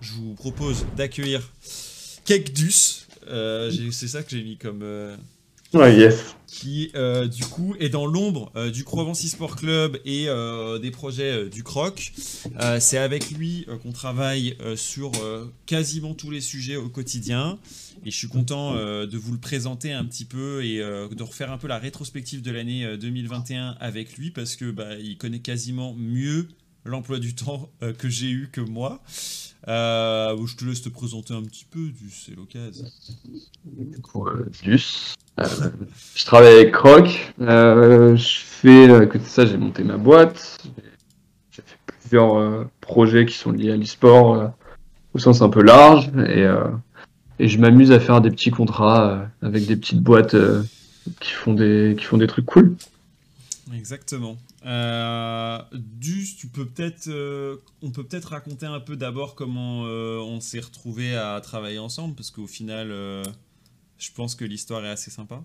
je vous propose d'accueillir Kekdus. Euh, c'est ça que j'ai mis comme. Euh, ouais, yes. Qui, euh, du coup, est dans l'ombre du Provence Sport Club et des projets du Croc. c'est avec lui qu'on travaille sur quasiment tous les sujets au quotidien. Et je suis content de vous le présenter un petit peu et de refaire un peu la rétrospective de l'année 2021 avec lui parce que bah, il connaît quasiment mieux l'emploi du temps euh, que j'ai eu que moi. Euh, je te laisse te présenter un petit peu, c'est l'occasion. Du coup, euh, je travaille avec Croc. je fais, à côté de ça, j'ai monté ma boîte. J'ai fait plusieurs projets qui sont liés à l'e-sport au sens un peu large. Et, et je m'amuse à faire des petits contrats avec des petites boîtes qui, font des, qui font des trucs cool. Exactement. Euh, dus, tu peux peut-être, euh, on peut peut-être raconter un peu d'abord comment euh, on s'est retrouvé à travailler ensemble, parce qu'au final, je pense que l'histoire est assez sympa.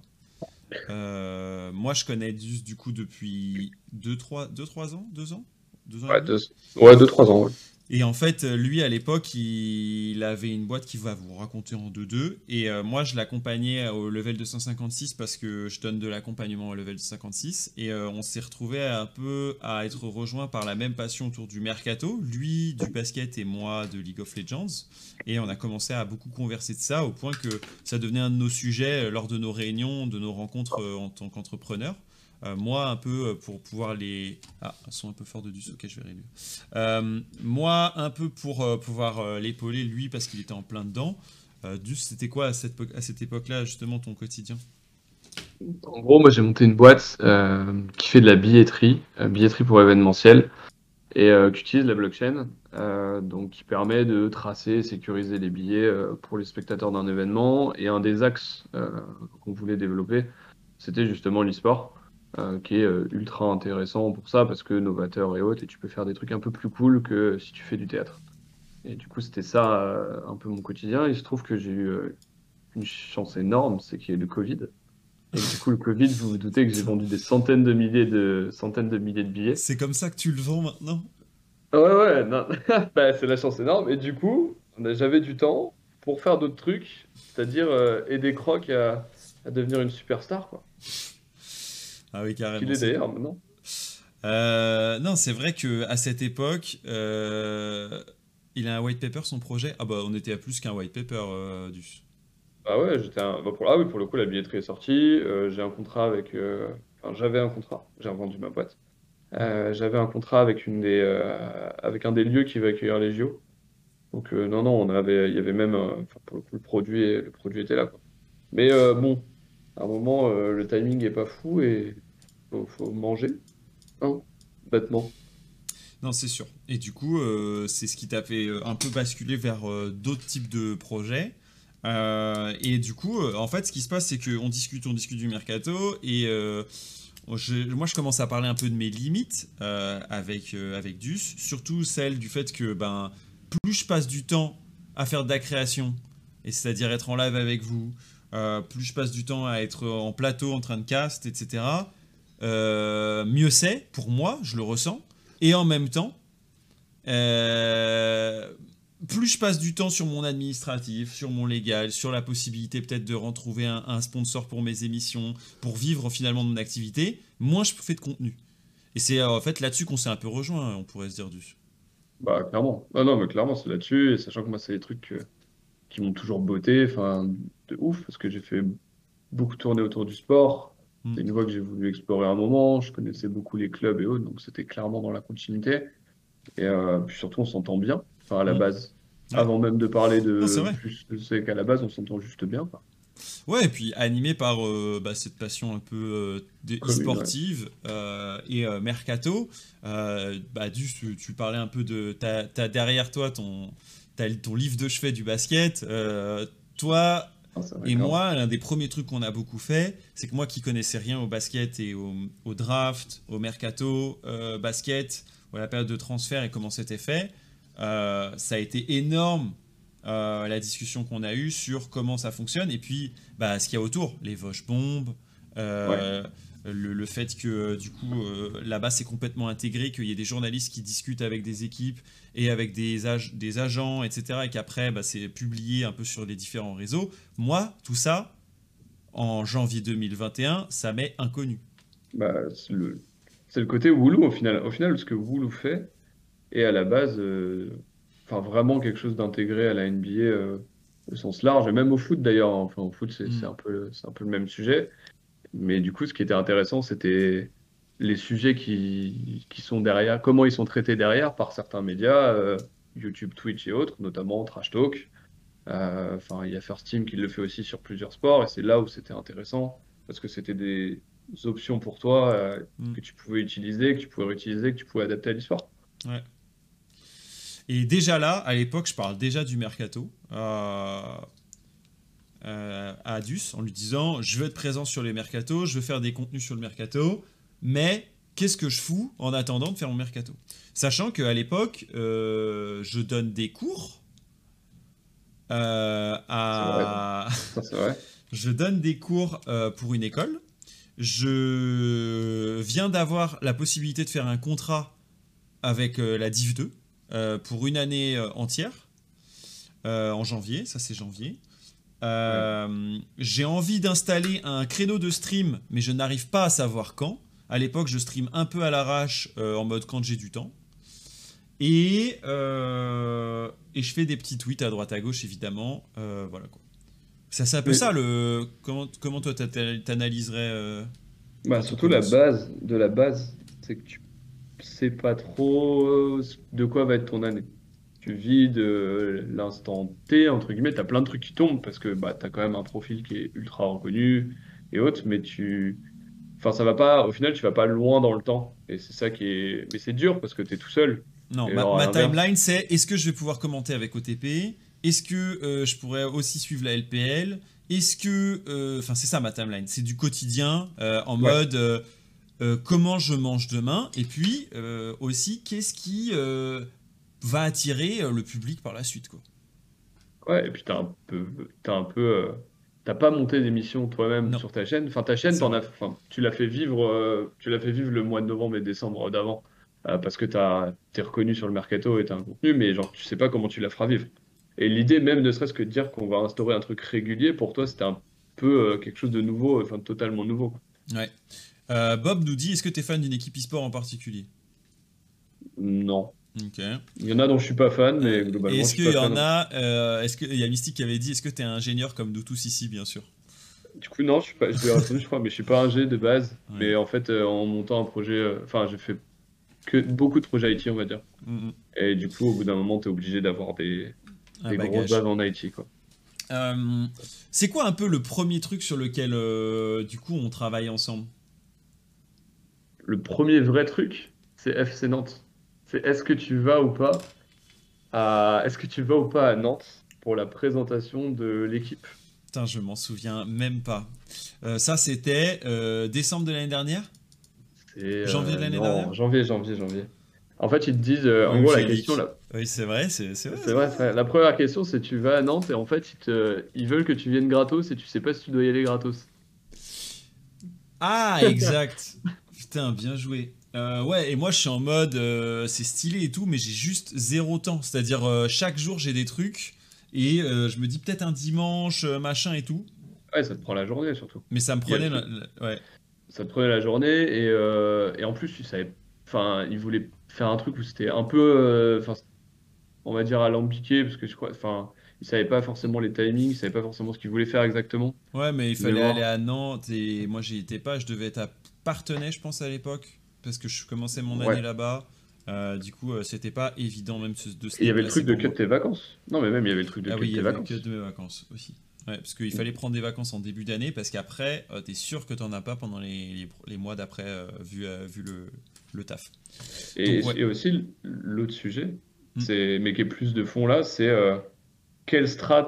moi, je connais Dus du coup depuis 2-3 ans? 2 ans, deux ans Ouais, 2-3 ans. Ouais. Et en fait, euh, lui, à l'époque, il avait une boîte qui va vous raconter en 2-2. Et euh, moi, je l'accompagnais au level 256 parce que je donne de l'accompagnement au level 256. Et euh, on s'est retrouvé un peu à être rejoint par la même passion autour du mercato. Lui, du basket et moi, de League of Legends. Et on a commencé à beaucoup converser de ça au point que ça devenait un de nos sujets lors de nos réunions, de nos rencontres en tant qu'entrepreneur. Euh, moi, un peu euh, pour pouvoir les. Ah, ils sont un peu forts de du ok, je vais réduire. Euh, moi, un peu pour pouvoir l'épauler, lui, parce qu'il était en plein dedans. Dus, c'était quoi à cette, à cette époque-là, justement, ton quotidien? En gros, moi, j'ai monté une boîte qui fait de la billetterie, billetterie pour événementiel, et qui utilise la blockchain, donc qui permet de tracer, sécuriser les billets pour les spectateurs d'un événement. Et un des axes qu'on voulait développer, c'était justement l'e-sport. Euh, qui est euh, ultra intéressant pour ça parce que novateur et autres, et tu peux faire des trucs un peu plus cool que si tu fais du théâtre. Et du coup, c'était ça euh, un peu mon quotidien. Il se trouve que j'ai eu une chance énorme, c'est qu'il y a eu le Covid. Et du coup, le Covid, vous vous doutez que j'ai vendu des centaines de milliers de centaines de milliers de billets. C'est comme ça que tu le vends maintenant? Ouais, ouais, bah, c'est la chance énorme. Et du coup, j'avais du temps pour faire d'autres trucs, c'est-à-dire aider Croc à, à devenir une superstar, quoi. Ah oui, carrément. Il est d'ailleurs maintenant. Euh, non, c'est vrai que à cette époque, euh, il a un white paper son projet. Ah bah on était à plus qu'un white paper euh, du. Ah ouais, j'étais un... bah, pour... ah oui pour le coup la billetterie est sortie. j'ai un contrat avec. Enfin j'avais un contrat. J'ai revendu ma boîte. j'avais un contrat avec une des avec un des lieux qui va accueillir les JO. Donc non non on avait il y avait même enfin, pour le coup le produit le produit était là quoi. Mais bon à un moment le timing est pas fou et faut, manger, hein, bêtement. Non, c'est sûr. Et du coup, euh, c'est ce qui t'a fait euh, un peu basculer vers euh, d'autres types de projets. et du coup, en fait, ce qui se passe, c'est qu'on discute, on discute du mercato, et moi, je commence à parler un peu de mes limites avec, avec Dus, surtout celle du fait que ben, plus je passe du temps à faire de la création, et c'est-à-dire être en live avec vous, plus je passe du temps à être en plateau en train de cast, etc., euh, mieux c'est pour moi, je le ressens. Et en même temps, euh, plus je passe du temps sur mon administratif, sur mon légal, sur la possibilité peut-être de retrouver un, sponsor pour mes émissions, pour vivre finalement mon activité, moins je fais de contenu. Et c'est en fait là-dessus qu'on s'est un peu rejoint, on pourrait se dire du. Bah clairement. Non, non, mais clairement c'est là-dessus, sachant que moi c'est des trucs qui m'ont toujours botté, enfin de ouf, parce que j'ai fait beaucoup tourner autour du sport, c'est une voie que j'ai voulu explorer un moment. Je connaissais beaucoup les clubs et autres, donc c'était clairement dans la continuité. Et euh, puis surtout, on s'entend bien, enfin à la mm. base. Avant même de parler de plus, c'est qu'à la base, on s'entend juste bien. Ouais, et puis animé par euh, bah, cette passion un peu euh, sportive et mercato, bah, tu, tu, parlais un peu de. Tu as, derrière toi ton, ton livre de chevet du basket. toi, ah, et moi, l'un des premiers trucs qu'on a beaucoup fait, c'est que moi qui connaissais rien au basket et au, draft, au mercato, euh, basket, ou à la période de transfert et comment c'était fait, euh, ça a été énorme euh, la discussion qu'on a eue sur comment ça fonctionne. Et puis bah, ce qu'il y a autour, les Vosh bombes, Le, fait que du coup là-bas c'est complètement intégré, qu'il y ait des journalistes qui discutent avec des équipes et avec des, des agents, etc. Et qu'après bah, c'est publié un peu sur les différents réseaux. Moi, tout ça, en janvier 2021, ça m'est inconnu. Bah, c'est le, le, côté Woulou au final. Au final, ce que Woulou fait est à la base enfin, vraiment quelque chose d'intégré à la NBA au sens large, et même au foot d'ailleurs. Enfin, au foot, c'est mm. un, peu, un peu le même sujet. Mais du coup, ce qui était intéressant, c'était les sujets qui, qui, sont derrière, comment ils sont traités derrière par certains médias, euh, YouTube, Twitch et autres, notamment Trash Talk. Euh, enfin, il y a First Team qui le fait aussi sur plusieurs sports, et c'est là où c'était intéressant, parce que c'était des options pour toi euh, mm. que tu pouvais utiliser, que tu pouvais réutiliser, que tu pouvais adapter à l'histoire. Ouais. Et déjà là, à l'époque, je parle déjà du mercato euh, à Adus en lui disant Je veux être présent sur les mercato, je veux faire des contenus sur le mercato, mais qu'est-ce que je fous en attendant de faire mon mercato? Sachant qu'à l'époque, euh, je donne des cours euh, à. je donne des cours pour une école. Je viens d'avoir la possibilité de faire un contrat avec la Div 2. Euh, pour une année euh, entière, euh, en janvier, ça c'est janvier. J'ai envie d'installer un créneau de stream, mais je n'arrive pas à savoir quand. À l'époque, je stream un peu à l'arrache, en mode quand j'ai du temps. Et, et je fais des petits tweets à droite à gauche, évidemment. voilà quoi. C'est un peu ça, le... comment, comment toi t'analyserais bah, Surtout la base de la base, c'est que tu sais pas trop euh, de quoi va être ton année. Tu vis de l'instant T, entre guillemets, tu as plein de trucs qui tombent parce que bah, tu as quand même un profil qui est ultra reconnu et autres, mais tu. Enfin, ça va pas. Au final, tu vas pas loin dans le temps. Et c'est ça qui est. Mais c'est dur parce que tu es tout seul. Non, ma, timeline, c'est est-ce que je vais pouvoir commenter avec OTP Est-ce que euh, je pourrais aussi suivre la LPL Est-ce que. Euh, enfin, c'est ça ma timeline. C'est du quotidien en mode euh, comment je mange demain, et puis euh, aussi qu'est-ce qui euh, va attirer le public par la suite. Quoi. Ouais, et puis t'as un peu, as un peu, t'as pas monté d'émission toi-même sur ta chaîne. Enfin, ta chaîne, en as, tu l'as fait vivre, tu l'as fait vivre le mois de novembre et décembre d'avant, parce que t'es reconnu sur le mercato et t'as un contenu, mais genre tu sais pas comment tu la feras vivre. Et l'idée même, ne serait-ce que de dire qu'on va instaurer un truc régulier, pour toi, c'était un peu quelque chose de nouveau, enfin totalement nouveau. Ouais. Euh, Bob nous dit est-ce que tu es fan d'une équipe e-sport en particulier? Non. Il y en a dont je suis pas fan, mais globalement. Est-ce qu'il y en a euh, Est-ce qu'il y a Mystique qui avait dit est-ce que tu es ingénieur comme nous tous ici, bien sûr? Du coup, non, je suis pas. Je répondu, je crois, mais je suis pas ingé de base. Mais en fait, euh, en montant un projet, enfin, j'ai fait que beaucoup de projets IT, on va dire. Mm, mm. Et du coup, au bout d'un moment, tu es obligé d'avoir des, des grosses bases en IT, quoi. c'est quoi un peu le premier truc sur lequel, du coup, on travaille ensemble? Le premier vrai truc, c'est FC Nantes. C'est est-ce que tu vas ou pas à est-ce que tu vas ou pas à Nantes pour la présentation de l'équipe? Putain, je m'en souviens même pas. Euh, ça, c'était euh, décembre de l'année dernière? Euh, Janvier de l'année dernière? Janvier, janvier, janvier. En fait, ils te disent, en gros, la question là. Oui, c'est vrai, c'est vrai. C'est vrai, La première question, c'est tu vas à Nantes et en fait, ils, te... ils veulent que tu viennes gratos et tu sais pas si tu dois y aller gratos. Ah, exact. Putain, bien joué. Euh, ouais, et moi je suis en mode euh, c'est stylé et tout, mais j'ai juste zéro temps. C'est-à-dire euh, chaque jour j'ai des trucs et je me dis peut-être un dimanche, machin et tout. Ouais, ça te prend la journée surtout. Mais ça me prenait la, ouais. Ça te prenait la journée et, et en plus tu savais, enfin, il voulait faire un truc où c'était un peu, enfin, on va dire alambiqué parce que je crois, enfin, il savait pas forcément les timings, il savait pas forcément ce qu'il voulait faire exactement. Ouais, mais il fallait aller à Nantes et moi j'y étais pas, je devais être à Partenay, je pense, à l'époque, parce que je commençais mon année là-bas. Euh, du coup, euh, c'était pas évident même de se Il y avait le truc de cut tes vacances. Non, mais même il y avait le truc de ah cut oui, tes vacances. cut de mes vacances aussi. Ouais, parce qu'il fallait prendre des vacances en début d'année, parce qu'après, euh, tu es sûr que tu n'en as pas pendant les, les, mois d'après, vu, vu le, le taf. Et, aussi, l'autre sujet, hmm. c'est mais qui est plus de fond là, c'est quelle strat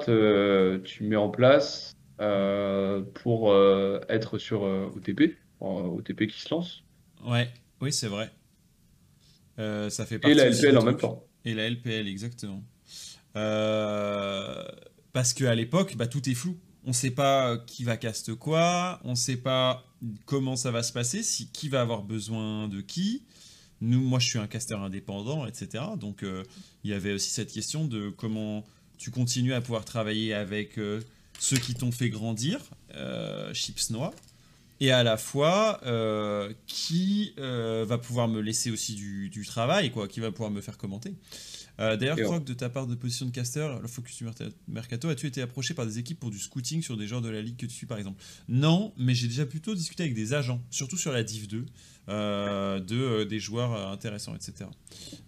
tu mets en place pour être sur OTP OTP qui se lance? Ouais, oui, c'est vrai. Euh, ça fait Et la LPL en même temps. Et la LPL, exactement. Euh, parce qu'à l'époque, bah, tout est flou. on sait pas qui va cast quoi, on sait pas comment ça va se passer, si qui va avoir besoin de qui. Nous, moi, je suis un caster indépendant, etc. Donc, euh, il y avait aussi cette question de comment tu continues à pouvoir travailler avec euh, ceux qui t'ont fait grandir, euh, Chips Noix, et à la fois euh, qui euh, va pouvoir me laisser aussi du, du travail, quoi, qui va pouvoir me faire commenter. Euh, D'ailleurs, Croc, de ta part de position de caster, le Focus du Mercato, as-tu été approché par des équipes pour du scouting sur des joueurs de la ligue que tu suis, par exemple? Non, mais j'ai déjà plutôt discuté avec des agents, surtout sur la Div 2, euh, de, des joueurs intéressants, etc.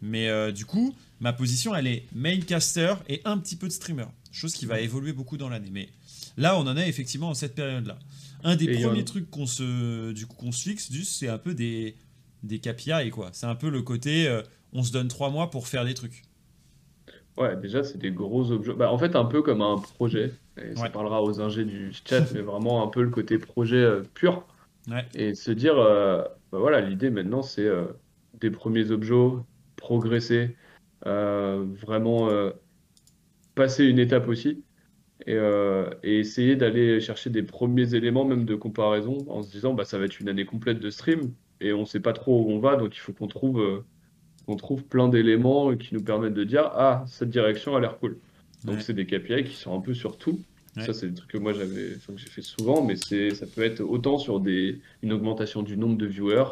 Mais du coup, ma position, elle est main caster et un petit peu de streamer, chose qui va évoluer beaucoup dans l'année. Mais là, on en est effectivement en cette période-là. Un des Et premiers trucs qu'on se, du coup, qu'on se fixe, juste, c'est un peu des, des KPI, quoi. C'est un peu le côté, euh, on se donne trois mois pour faire des trucs. Ouais, déjà, c'est des gros objets. Bah, en fait, un peu comme un projet. Et ça Ouais. parlera aux ingés du chat, mais vraiment un peu le côté projet euh, pur. Ouais. Et se dire, euh, bah voilà, l'idée maintenant, c'est euh, des premiers objets, progresser, euh, vraiment euh, passer une étape aussi. Et, euh, et essayer d'aller chercher des premiers éléments, même de comparaison, en se disant, bah, ça va être une année complète de stream. Et on sait pas trop où on va, donc il faut qu'on trouve. euh, on trouve plein d'éléments qui nous permettent de dire ah cette direction a l'air cool. Donc Ouais. c'est des KPI qui sont un peu sur tout. Ouais. Ça c'est des trucs que moi j'avais, que j'ai fait souvent, mais c'est ça peut être autant sur des une augmentation du nombre de viewers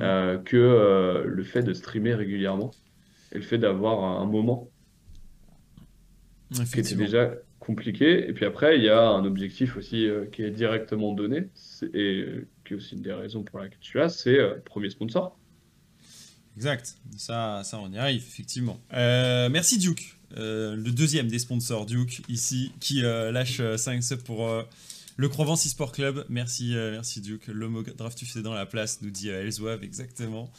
euh, que euh, le fait de streamer régulièrement et le fait d'avoir un, moment qui était déjà compliqué. Et puis après il y a un objectif aussi euh, qui est directement donné et qui est aussi une des raisons pour laquelle tu as, c'est euh, premier sponsor. Exact. Ça, ça, on y arrive, effectivement. Euh, merci Duke, Euh, le deuxième des sponsors, Duke, ici, qui lâche 5 subs pour le Provence eSport Club. Merci, merci Duke. L'homo Draftuf est dans la place, nous dit Elswave, exactement.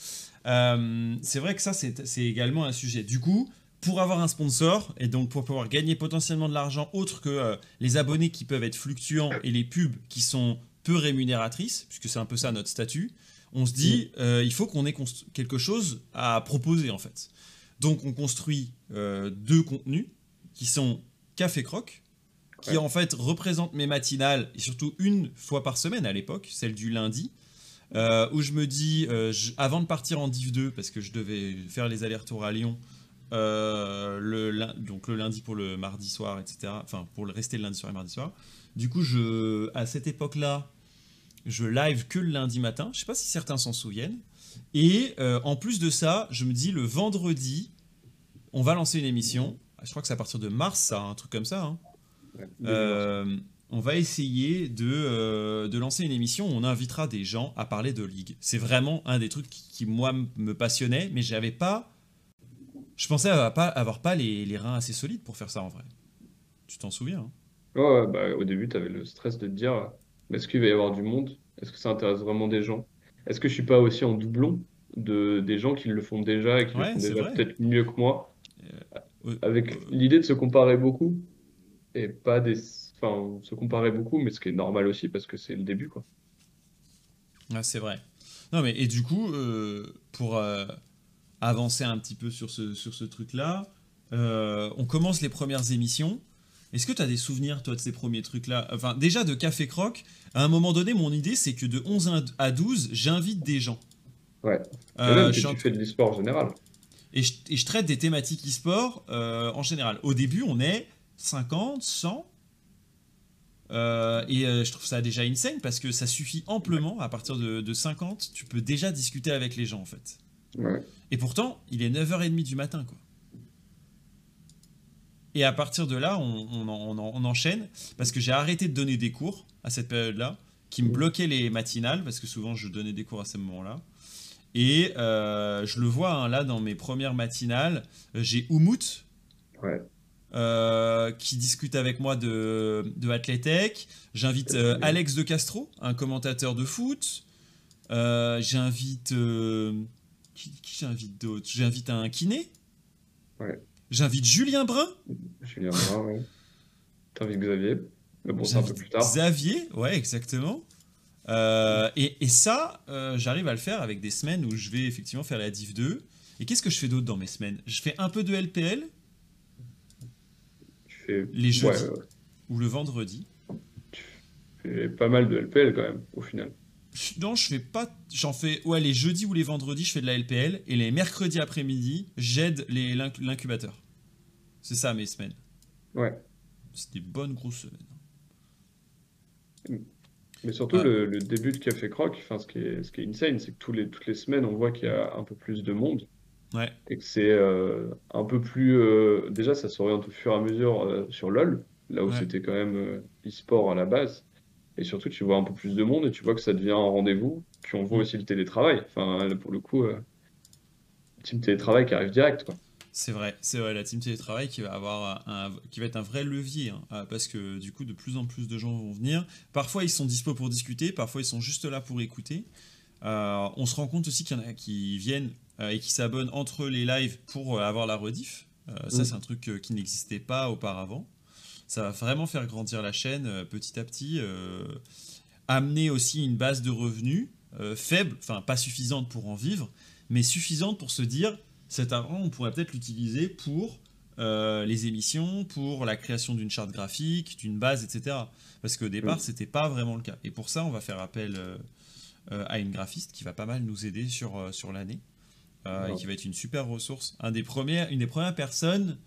C'est vrai que ça, c'est également un sujet. Du coup, pour avoir un sponsor, et donc pour pouvoir gagner potentiellement de l'argent autre que euh, les abonnés qui peuvent être fluctuants et les pubs qui sont peu rémunératrices, puisque c'est un peu ça notre statut, on se dit, euh, il faut qu'on ait quelque chose à proposer en fait. Donc on construit euh, deux contenus qui sont Café Croc, qui Ouais. en fait représentent mes matinales, et surtout une fois par semaine à l'époque, celle du lundi, euh, où je me dis, je- avant de partir en Div 2, parce que je devais faire les allers-retours à Lyon, le, lin- donc le lundi pour le mardi soir, etc. Enfin, pour le rester le lundi soir et mardi soir. Du coup, je, à cette époque-là, je live que le lundi matin. Je sais pas si certains s'en souviennent. Et euh, en plus de ça, je me dis le vendredi, on va lancer une émission. Je crois que c'est à partir de mars, ça, un truc comme ça. hein. Ouais. Euh, on va essayer de, euh, de lancer une émission où on invitera des gens à parler de ligue. C'est vraiment un des trucs qui, qui, moi, me passionnait, mais j'avais pas. Je pensais avoir pas, avoir pas les, les reins assez solides pour faire ça en vrai. Tu t'en souviens hein? Bah, au début, tu avais le stress de te dire, est-ce qu'il va y avoir du monde? Est-ce que ça intéresse vraiment des gens? Est-ce que je suis pas aussi en doublon de, des gens qui le font déjà et qui Ouais, le font déjà peut-être mieux que moi? Euh, Avec euh, l'idée de se comparer beaucoup et pas des... Enfin, se comparer beaucoup, mais ce qui est normal aussi parce que c'est le début, quoi. Ah, c'est vrai. Non, mais et du coup, euh, pour avancer un petit peu sur ce, sur ce truc-là, euh, on commence les premières émissions. Est-ce que tu as des souvenirs, toi, de ces premiers trucs-là? Enfin, déjà de Café Croc, à un moment donné, mon idée, c'est que de 11 à 12, j'invite des gens. Ouais. Et Euh, même je que tu fais de l'e-sport en général. et, je, et je traite des thématiques e-sport euh, en général. Au début, on est 50, 100. euh, et euh, je trouve ça déjà insane parce que ça suffit amplement. À partir de, de 50, tu peux déjà discuter avec les gens en fait. Ouais. Et pourtant, il est 9h30 du matin, quoi. Et à partir de là, on, on en- on en- on enchaîne, parce que j'ai arrêté de donner des cours à cette période-là, qui me bloquaient les matinales, parce que souvent je donnais des cours à ce moment-là. Et euh, je le vois, hein, là, dans mes premières matinales, j'ai Oumout, Ouais. euh, qui discute avec moi de, de Athletech. J'invite euh, Alex de Castro, un commentateur de foot. Euh, j'invite. Qui qui j'invite d'autre? J'invite un kiné? Ouais. J'invite Julien Brun? Julien Brun, ouais. T'invites Xavier? Mais bon, c'est un peu plus tard. Xavier, ouais, exactement. Euh, et, et ça, euh, j'arrive à le faire avec des semaines où je vais effectivement faire la Div 2. Et qu'est-ce que je fais d'autre dans mes semaines? Je fais un peu de LPL Tu fais... les jeudis Ouais, ouais. ou le vendredi? fais pas mal de LPL quand même, au final. Non, je fais pas. J'en fais. Ouais, les jeudis ou les vendredis, je fais de la LPL. Et les mercredis après-midi, j'aide l'incubateur. C'est ça mes semaines. Ouais. C'est des bonnes grosses semaines. Mais surtout, le, début de Café Croc, enfin, ce, qui est, ce qui est insane, c'est que tous les, toutes les semaines, on voit qu'il y a un peu plus de monde. Ouais. Et que c'est euh, un peu plus. Euh, déjà, ça s'oriente au fur et à mesure euh, sur LoL, là où c'était quand même e-sport à la base. Et surtout, tu vois un peu plus de monde et tu vois que ça devient un rendez-vous. Puis on voit mm. aussi le télétravail. Enfin, pour le coup, team télétravail qui arrive direct, quoi. C'est vrai, c'est vrai, la team télétravail qui va avoir un, qui va être un vrai levier, hein, euh, parce que du coup de plus en plus de gens vont venir. Parfois ils sont dispo pour discuter, parfois ils sont juste là pour écouter. Euh, on se rend compte aussi qu'il y en a qui viennent euh, et qui s'abonnent entre les lives pour avoir la rediff. Ça c'est un truc qui n'existait pas auparavant. Ça va vraiment faire grandir la chaîne petit à petit, amener aussi une base de revenus faible, enfin pas suffisante pour en vivre, mais suffisante pour se dire cet argent, on pourrait peut-être l'utiliser pour euh, les émissions, pour la création d'une charte graphique, d'une base, etc. Parce qu'au départ, ce n'était pas vraiment le cas. Et pour ça, on va faire appel euh, euh, à une graphiste qui va pas mal nous aider sur, sur l'année. et qui va être une super ressource. Un des premiers, une des premières personnes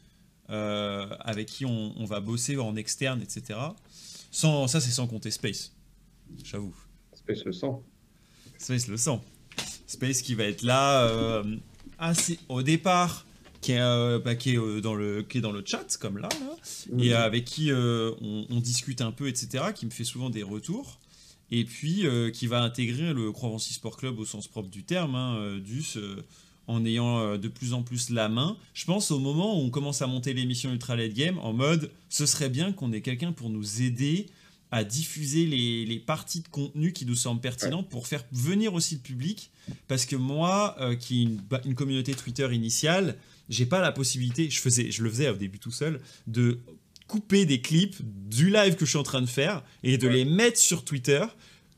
avec qui on, va bosser en externe, etc. Sans, ça, c'est sans compter Space. J'avoue. Space le sent. Space le sent. Space qui va être là assez au départ qui est, euh, bah, qui est, euh, dans le, qui est dans le chat, comme là, et avec qui euh, on, discute un peu, etc., qui me fait souvent des retours, et puis qui va intégrer le Croix-Vency Sport Club au sens propre du terme, hein, DUS, en ayant de plus en plus la main. Je pense au moment où on commence à monter l'émission Ultra Late Game, en mode, ce serait bien qu'on ait quelqu'un pour nous aider à diffuser les, les, parties de contenu qui nous semblent pertinentes pour faire venir aussi le public. Parce que moi, euh, qui ai une, une, communauté Twitter initiale, j'ai pas la possibilité, je, faisais, je le faisais au début tout seul, de couper des clips du live que je suis en train de faire et de les mettre sur Twitter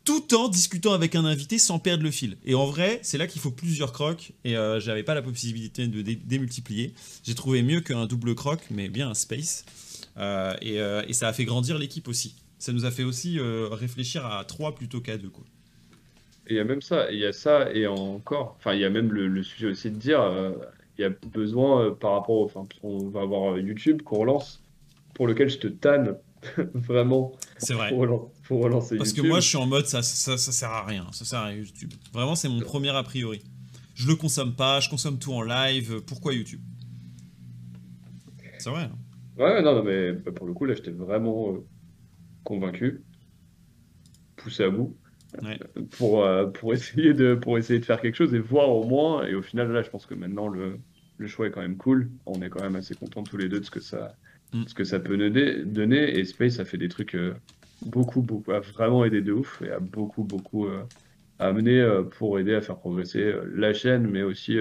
tout en discutant avec un invité sans perdre le fil. Et en vrai, c'est là qu'il faut plusieurs crocs et euh, j'avais pas la possibilité de démultiplier. J'ai trouvé mieux qu'un double croc, mais bien un space. Euh, et, et, ça a fait grandir l'équipe aussi ça nous a fait aussi euh, réfléchir à trois plutôt qu'à deux. Quoi. Et il y a même ça, il y a ça et encore, enfin il y a même le, sujet aussi de dire, euh, il y a besoin euh, par rapport, enfin on va avoir YouTube qu'on relance, pour lequel je te tanne vraiment. C'est vrai. Pour, relancer, Parce que moi je suis en mode ça, ça, ça, sert à rien, ça sert à rien YouTube. Vraiment c'est mon premier a priori. Je le consomme pas, je consomme tout en live, pourquoi YouTube? C'est vrai. Hein. ouais, non, non, mais pour le coup là j'étais vraiment convaincu, poussé à bout, pour, euh, pour, essayer de, pour essayer de faire quelque chose et voir au moins. Et au final, là, je pense que maintenant, le, le choix est quand même cool. On est quand même assez contents tous les deux de ce que ça, mm. ce que ça peut donner. Et Space a fait des trucs euh, beaucoup, beaucoup, a vraiment aidé de ouf et a beaucoup, beaucoup euh, amené pour aider à faire progresser la chaîne, mais aussi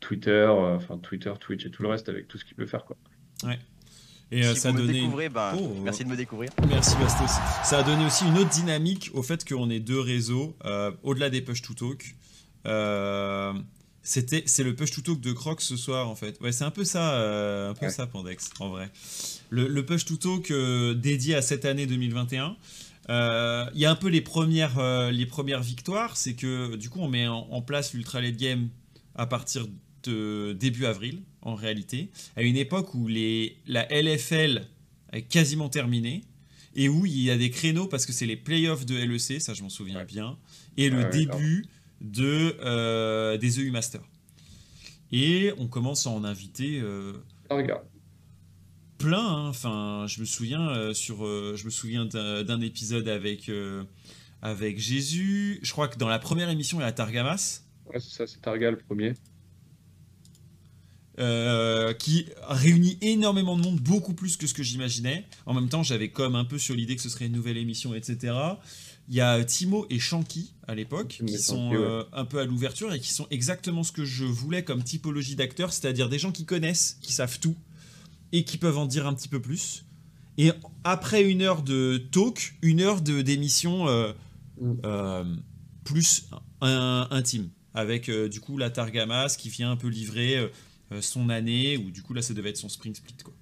Twitter, enfin Twitter, Twitch et tout le reste avec tout ce qu'il peut faire. Quoi. Ouais. Et euh, ça a donné. Bah, oh. merci de me découvrir. Merci Bastos. Ça a donné aussi une autre dynamique au fait qu'on ait deux réseaux euh, au-delà des push to talk. Euh, c'était, c'est le push to talk de Croc ce soir en fait. Ouais, c'est un peu ça, un peu ça Pandex en vrai. Le, push to talk dédié à cette année 2021. Il y a un peu les premières, les premières victoires, c'est que du coup on met en, en place l'ultra late game à partir de début avril en réalité, à une époque où les, la LFL est quasiment terminée et où il y a des créneaux parce que c'est les playoffs de LEC, ça je m'en souviens bien, et le début de, euh, des EU Masters. Et on commence à en inviter euh, plein. Hein. Enfin, je me souviens euh, sur, je me souviens d'un épisode avec avec Jésus. Je crois que dans la première émission il y a Targamas. Ouais, c'est ça, c'est Targa le premier. Euh, qui réunit énormément de monde, beaucoup plus que ce que j'imaginais. En même temps, j'avais comme un peu sur l'idée que ce serait une nouvelle émission, etc. Il y a Timo et Shanky à l'époque qui sont euh, un peu à l'ouverture et qui sont exactement ce que je voulais comme typologie d'acteurs, c'est-à-dire des gens qui connaissent, qui savent tout et qui peuvent en dire un petit peu plus. Et après une heure de talk, une heure d'émission euh, mm. plus intime avec du coup la Targamas qui vient un peu livrer euh, son année, ou du coup là ça devait être son spring split quoi.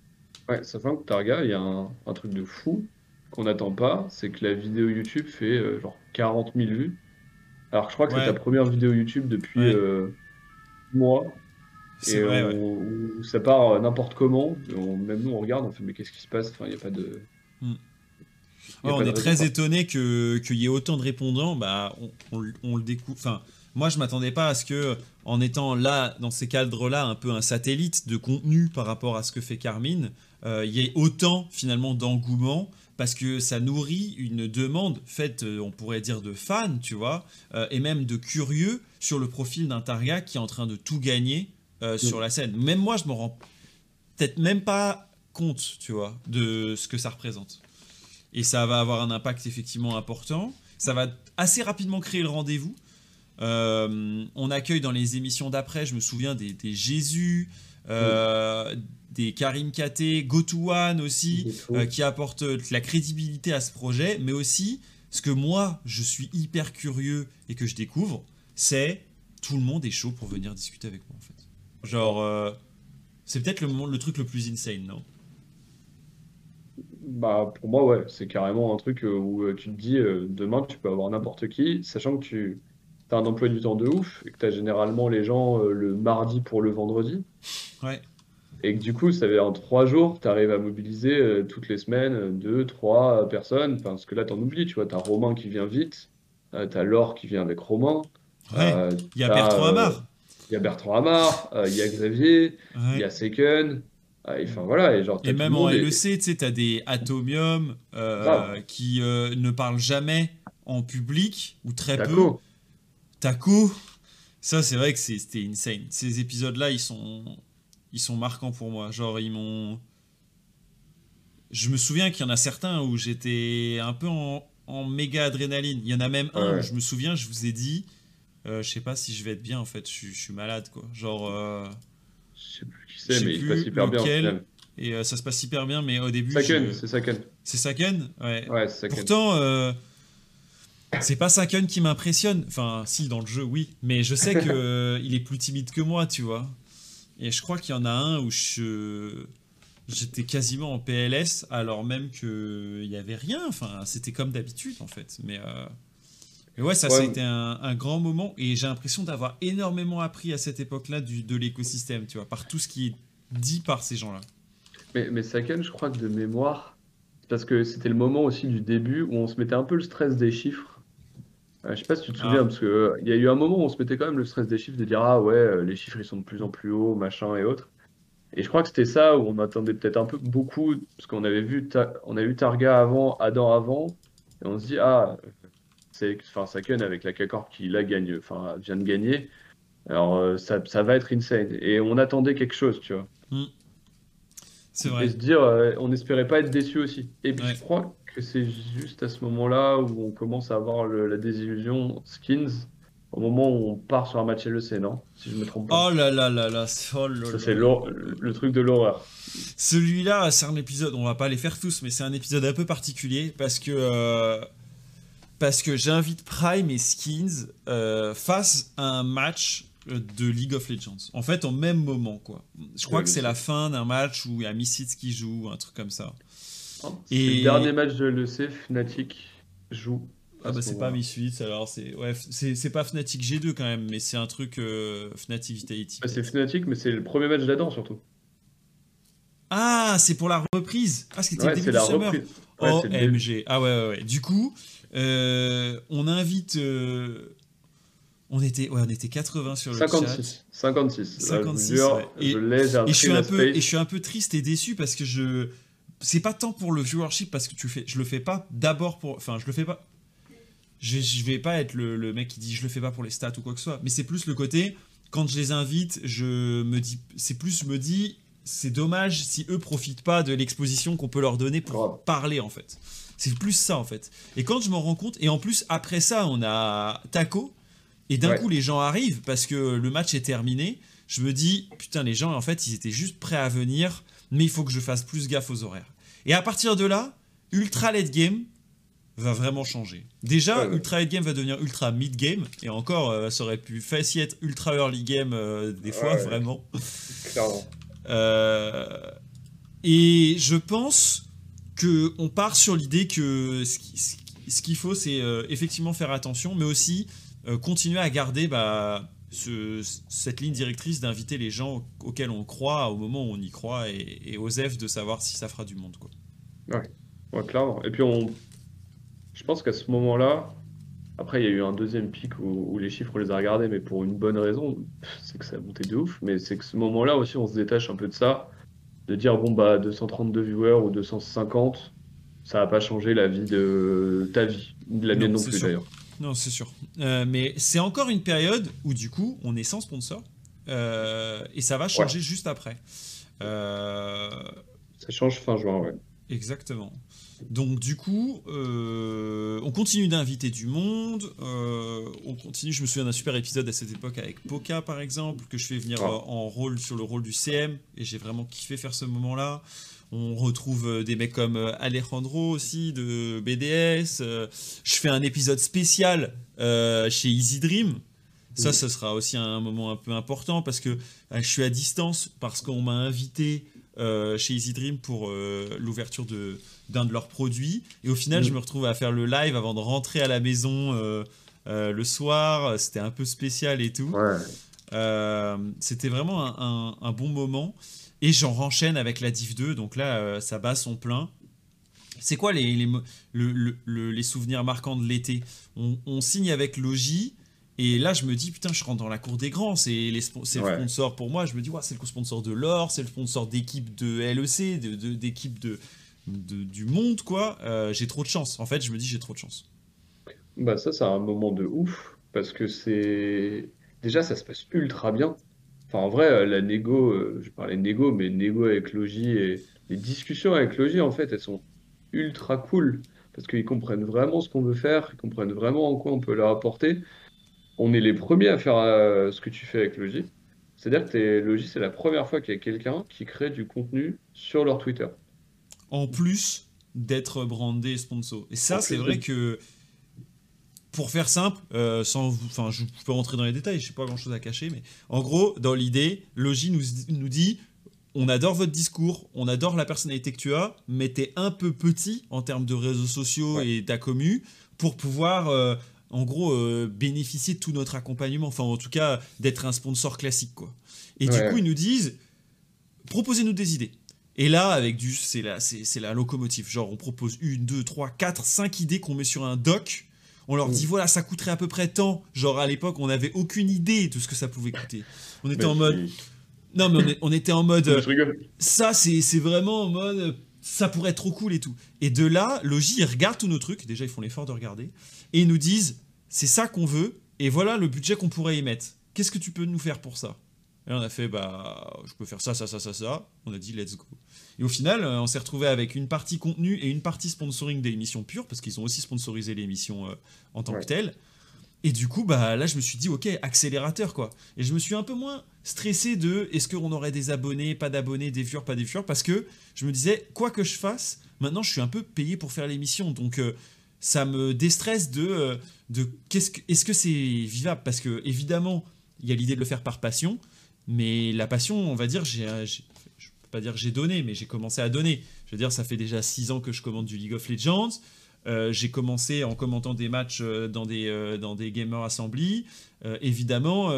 Ouais, sachant que Targa, il y a un, truc de fou. Qu'on n'attend pas, c'est que la vidéo YouTube fait euh, genre 40 000 vues. Alors je crois que c'est ta première vidéo YouTube depuis euh, mois. Et vrai, ça part n'importe comment. même nous, on regarde, on fait mais qu'est-ce qui se passe? Enfin, il n'y a pas de. Hmm. on est très étonné qu'il y ait autant de répondants. Bah, on, on le découvre. Enfin, moi, je m'attendais pas à ce que, en étant là, dans ces cadres-là, un peu un satellite de contenu par rapport à ce que fait Carmine, euh, il y ait autant finalement d'engouement parce que ça nourrit une demande faite, euh, on pourrait dire, de fans, tu vois, euh, et même de curieux sur le profil d'un Targa qui est en train de tout gagner sur la scène. Même moi, je me rends peut-être même pas compte, tu vois, de ce que ça représente. Et ça va avoir un impact effectivement important. Ça va assez rapidement créer le rendez-vous. Euh, on accueille dans les émissions d'après, je me souviens des, Jésus, euh, des Karim Kate, One aussi, euh, qui apportent la crédibilité à ce projet, mais aussi ce que moi je suis hyper curieux et que je découvre, c'est tout le monde est chaud pour venir discuter avec moi en fait. Genre, c'est peut-être le, le truc le plus insane, non? Bah, pour moi, ouais, c'est carrément un truc où tu te dis demain tu peux avoir n'importe qui, sachant que tu, tu as un emploi du temps de ouf et que tu as généralement les gens euh, le mardi pour le vendredi. Ouais. Et que du coup, ça veut dire en trois jours, tu arrives à mobiliser euh, toutes les semaines euh, deux, trois personnes. parce que là, tu en oublies, tu vois. Tu as Romain qui vient vite, tu as Laure qui vient avec Romain. Il y a Bertrand Amar. Il y a Bertrand Amar, il y a Xavier, il y a Seken. Enfin, voilà, et, genre, et même en LEC, tu sais, tu as des Atomium qui ne parlent jamais en public ou très peu. Taco, ça c'est vrai que c'était insane. Ces épisodes-là, ils sont, ils sont marquants pour moi. Genre, ils m'ont. Je me souviens qu'il y en a certains où j'étais un peu en, méga adrénaline. Il y en a même un où je me souviens, je vous ai dit, euh, je sais pas si je vais être bien en fait, je, suis malade quoi. Genre. Euh, je sais plus qui c'est, mais il passe hyper bien. Et euh, ça se passe hyper bien, mais au début. Saken, c'est Saken. C'est Saken Ouais. Ouais, c'est Saken. Pourtant. C'est pas Saken qui m'impressionne. Enfin, si, dans le jeu, oui. Mais je sais qu'il euh, est plus timide que moi, tu vois. Et je crois qu'il y en a un où je... j'étais quasiment en PLS alors même qu'il n'y avait rien. Enfin, c'était comme d'habitude, en fait. Mais, euh, ouais, ça, ouais. un, un, grand moment. Et j'ai l'impression d'avoir énormément appris à cette époque-là de l'écosystème, tu vois, par tout ce qui est dit par ces gens-là. Mais, mais Saken, je crois que de mémoire, parce que c'était le moment aussi du début où on se mettait un peu le stress des chiffres je sais pas si tu te souviens, ah. parce qu'il euh, il y a eu un moment où on se mettait quand même le stress des chiffres, de dire ah ouais, euh, les chiffres ils sont de plus en plus hauts, machin et autres. Et je crois que c'était ça où on attendait peut-être un peu beaucoup, parce qu'on avait vu, on a eu Targa avant, Adam avant, et on se dit ah, c'est enfin Saken avec la K-Corp qui la gagne, enfin vient de gagner. Alors euh, ça, ça, va être insane. Et on attendait quelque chose, tu vois. Hmm. C'est vrai. Et se dire, on n'espérait pas être déçu aussi. Et puis je crois que c'est juste à ce moment-là où on commence à avoir la désillusion skins au moment où on part sur un match LEC, non? Si je me trompe pas. Oh là là là là, oh ça c'est le, truc de l'horreur. Celui-là, c'est un épisode, on va pas les faire tous, mais c'est un épisode un peu particulier parce que euh, parce que j'invite Prime et Skins euh, face à un match de League of Legends. En fait, au même moment, quoi. Je crois que c'est la fin d'un match où il y a Missits qui joue, un truc comme ça. Et... Le dernier match de l'EC, Fnatic joue. Ah bah c'est pas Misfits alors c'est ouais c'est pas Fnatic G2 quand même mais c'est un truc euh, Fnatic Vitality. c'est Fnatic mais c'est le premier match d'Adam surtout. Ah c'est pour la reprise ah c'était le début du summer. Reprise. oh MG ah ouais, ouais, ouais du coup euh, on invite euh, on était ouais on était 80 sur le 56. chat. 56 56 et, je et je suis un peu et je suis un peu triste et déçu parce que je c'est pas tant pour le viewership parce que tu fais, je le fais pas d'abord pour, enfin je le fais pas, je, je vais pas être le, mec qui dit je le fais pas pour les stats ou quoi que ce soit, mais c'est plus le côté quand je les invite, je me dis, c'est plus je me dis c'est dommage si eux profitent pas de l'exposition qu'on peut leur donner pour parler en fait. C'est plus ça en fait. Et quand je m'en rends compte, et en plus après ça on a Taco, et d'un coup les gens arrivent parce que le match est terminé, je me dis putain les gens en fait ils étaient juste prêts à venir, mais il faut que je fasse plus gaffe aux horaires. Et à partir de là, Ultra Late Game va vraiment changer. Déjà, Ultra Late Game va devenir Ultra Mid Game, et encore, euh, ça aurait pu facile être Ultra Early Game euh, des fois, vraiment. Clairement. Euh, et je pense que on part sur l'idée que ce qu'il faut, c'est effectivement faire attention, mais aussi continuer à garder bah, cette ligne directrice d'inviter les gens auxquels on croit au moment où on y croit et, aux F de savoir si ça fera du monde. Quoi. Ouais. ouais, clairement. Et puis, on... je pense qu'à ce moment-là, après, il y a eu un deuxième pic où, les chiffres, on les a regardés, mais pour une bonne raison, c'est que ça a monté de ouf. Mais c'est que ce moment-là aussi, on se détache un peu de ça, de dire, bon, bah, 232 viewers ou 250, ça va pas changer la vie de ta vie, de la mienne non, plus d'ailleurs. Non, c'est sûr. Euh, mais c'est encore une période où, du coup, on est sans sponsor. Euh, et ça va changer juste après. Euh, ça change fin juin, ouais. Exactement. Donc du coup, on continue d'inviter du monde. on continue. Je me souviens d'un super épisode à cette époque avec Poca par exemple que je fais venir ah. en rôle sur le rôle du CM et j'ai vraiment kiffé faire ce moment-là. On retrouve euh, des mecs comme euh, Alejandro aussi de BDS. Euh, je fais un épisode spécial chez Easy Dream. Ça, ce sera aussi un moment un peu important parce que je suis à distance parce qu'on m'a invité chez Easy Dream pour l'ouverture de d'un de leurs produits. Et au final je me retrouve à faire le live avant de rentrer à la maison le soir. C'était un peu spécial et tout. C'était vraiment un, bon moment et j'en renchaîne avec la Div 2, donc là, euh, ça bat son plein. C'est quoi les, les, les, souvenirs marquants de l'été? On, signe avec Logi, et là, je me dis, putain, je rentre dans la cour des grands. C'est les le sponsor pour moi. Je me dis, ouais, c'est le sponsor de l'or, c'est le sponsor d'équipe de LEC, d'équipe de, de, du monde, quoi. Euh, j'ai trop de chance. En fait, je me dis, j'ai trop de chance. Bah, ça, c'est un moment de ouf, parce que c'est. Déjà, ça se passe ultra bien en vrai, euh, la négo, euh, je parlais de négo, mais négo avec Logi et les discussions avec Logi, en fait, elles sont ultra cool parce qu'ils comprennent vraiment ce qu'on veut faire, ils comprennent vraiment en quoi on peut leur apporter. On est les premiers à faire euh, ce que tu fais avec Logi. C'est-à-dire que Logi, c'est la première fois qu'il y a quelqu'un qui crée du contenu sur leur Twitter. En plus d'être brandé sponsor. Et ça, c'est vrai que pour faire simple, euh, sans, enfin, je peux rentrer dans les détails, je n'ai pas grand chose à cacher, mais en gros, dans l'idée, Logi nous, nous dit on adore votre discours, on adore la personnalité que tu as, mais tu es un peu petit en termes de réseaux sociaux et ta commu pour pouvoir, euh, en gros, euh, bénéficier de tout notre accompagnement, enfin, en tout cas, d'être un sponsor classique, quoi. Et du coup, ils nous disent proposez-nous des idées. Et là, avec du, c'est la, c'est, la locomotive. Genre, on propose une, deux, trois, quatre, cinq idées qu'on met sur un doc on leur dit mm. voilà, ça coûterait à peu près tant. Genre à l'époque, on n'avait aucune idée de ce que ça pouvait coûter. On était en mode. Non, mais on, était en mode. ça, c'est vraiment en mode. Ça pourrait être trop cool et tout. Et de là, Logi, ils regardent tous nos trucs. Déjà, ils font l'effort de regarder. Et ils nous disent c'est ça qu'on veut. Et voilà le budget qu'on pourrait y mettre. Qu'est-ce que tu peux nous faire pour ça? Et on a fait bah, je peux faire ça, ça, ça, ça, ça. On a dit let's go. Et au final, euh, on s'est retrouvé avec une partie contenu et une partie sponsoring des émissions pures, parce qu'ils ont aussi sponsorisé l'émission euh, en tant que telle. Et du coup, bah là, je me suis dit, ok, accélérateur, quoi. Et je me suis un peu moins stressé de est-ce qu'on aurait des abonnés, pas d'abonnés, des viewers, pas des viewers, parce que je me disais, quoi que je fasse, maintenant, je suis un peu payé pour faire l'émission. Donc, euh, ça me déstresse de, de qu'est-ce que, est-ce que c'est vivable? Parce que, évidemment, il y a l'idée de le faire par passion, mais la passion, on va dire, j'ai pas dire j'ai donné, mais j'ai commencé à donner. Je veux dire, ça fait déjà 6 ans que je commande du League of Legends. Euh, j'ai commencé en commentant des matchs euh, dans des, euh, dans des Gamer Assembly. évidemment,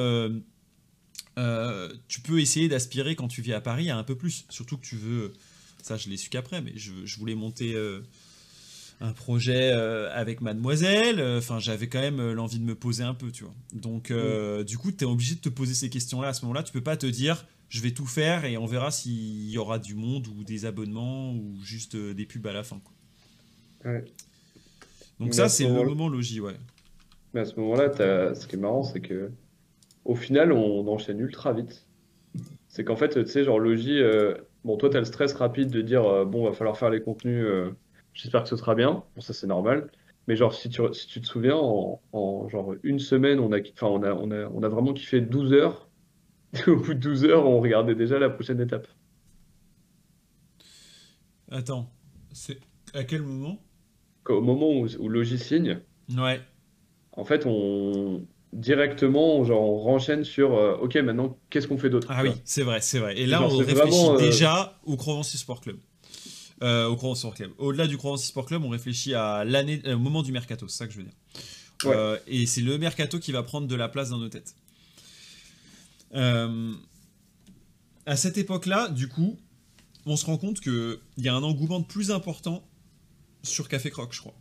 tu peux essayer d'aspirer quand tu vis à Paris à un peu plus. Surtout que tu veux. Ça, je l'ai su qu'après, mais je, je, voulais monter un projet avec Mademoiselle. Enfin, j'avais quand même l'envie de me poser un peu, tu vois. Donc, du coup, tu es obligé de te poser ces questions-là à ce moment-là. Tu peux pas te dire je vais tout faire et on verra s'il y aura du monde ou des abonnements ou juste euh, des pubs à la fin. Donc ça, c'est le moment logique, ouais. Mais à ce moment-là, ce qui est marrant, c'est que au final, on enchaîne ultra vite. C'est qu'en fait, tu sais, genre Logi, euh, bon, toi, tu as le stress rapide de dire, euh, bon, va falloir faire les contenus, j'espère que ce sera bien. Bon, ça, c'est normal. Mais genre, si tu, si tu te souviens, en, genre une semaine, on a, on a, on a, on a vraiment kiffé 12 heures au bout de 12 heures, on regardait déjà la prochaine étape. Attends, c'est à quel moment? Au moment où, où Logis signe. Ouais. En fait, on directement, genre, on renchaîne sur euh, OK, maintenant, qu'est-ce qu'on fait d'autre Ah oui, c'est vrai, c'est vrai. Et là, on réfléchit euh, déjà au Crovency Sport Club. Euh, au Croissant Sport Club. Au-delà du Croissant Sport Club, on réfléchit à l'année, au moment du mercato, c'est ça que je veux dire. et c'est le mercato qui va prendre de la place dans nos têtes. à cette époque-là, du coup, on se rend compte qu'il y a un engouement de plus important sur Café Croc, je crois.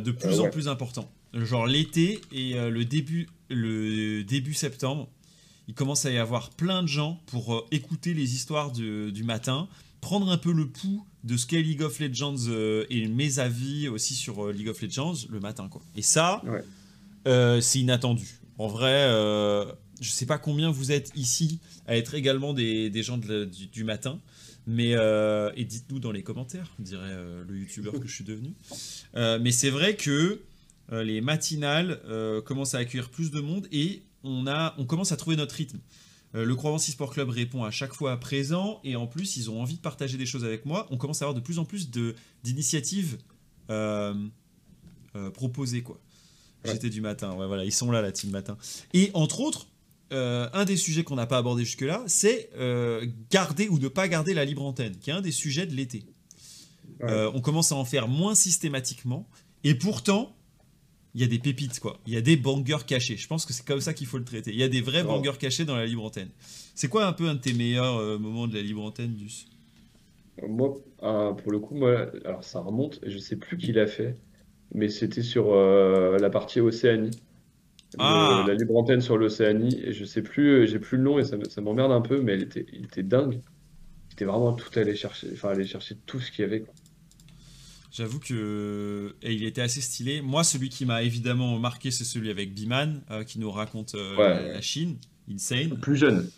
de plus en plus important. Genre l'été et le, début, le début septembre, il commence à y avoir plein de gens pour euh, écouter les histoires du matin, prendre un peu le pouls de ce qu'est League of Legends euh, et mes avis aussi sur euh, League of Legends le matin. Quoi. Et ça, c'est inattendu. En vrai, je sais pas combien vous êtes ici à être également des, gens du, matin. Mais et dites-nous dans les commentaires, dirait le youtubeur que je suis devenu. mais c'est vrai que les matinales commencent à accueillir plus de monde et on, a, on commence à trouver notre rythme. Euh, le Croissant Sport Club répond à chaque fois à présent et en plus ils ont envie de partager des choses avec moi. On commence à avoir de plus en plus d'initiatives euh, euh, proposées quoi. J'étais du matin, voilà, ils sont là la team matin. Et entre autres, un des sujets qu'on n'a pas abordé jusque-là, c'est garder ou ne pas garder la libre antenne, qui est un des sujets de l'été. on commence à en faire moins systématiquement et pourtant il y a des pépites, quoi. Il y a des bangers cachés. Je pense que c'est comme ça qu'il faut le traiter. Il y a des vrais bangers cachés dans la libre antenne. C'est quoi un peu un de tes meilleurs euh, moments de la libre antenne, Dus Moi, euh, pour le coup, moi, alors ça remonte, je sais plus qui l'a fait, mais c'était sur euh, la partie Océanie. Ah. la libre antenne sur l'Océanie, et je sais plus, j'ai plus le nom et ça, m'emmerde un peu, mais elle était, il était dingue. C'était vraiment tout aller chercher, enfin aller chercher tout ce qu'il y avait. Quoi. J'avoue que et il était assez stylé. Moi, celui qui m'a évidemment marqué, c'est celui avec Biman, euh, qui nous raconte euh, la, Chine, Insane. Plus jeune.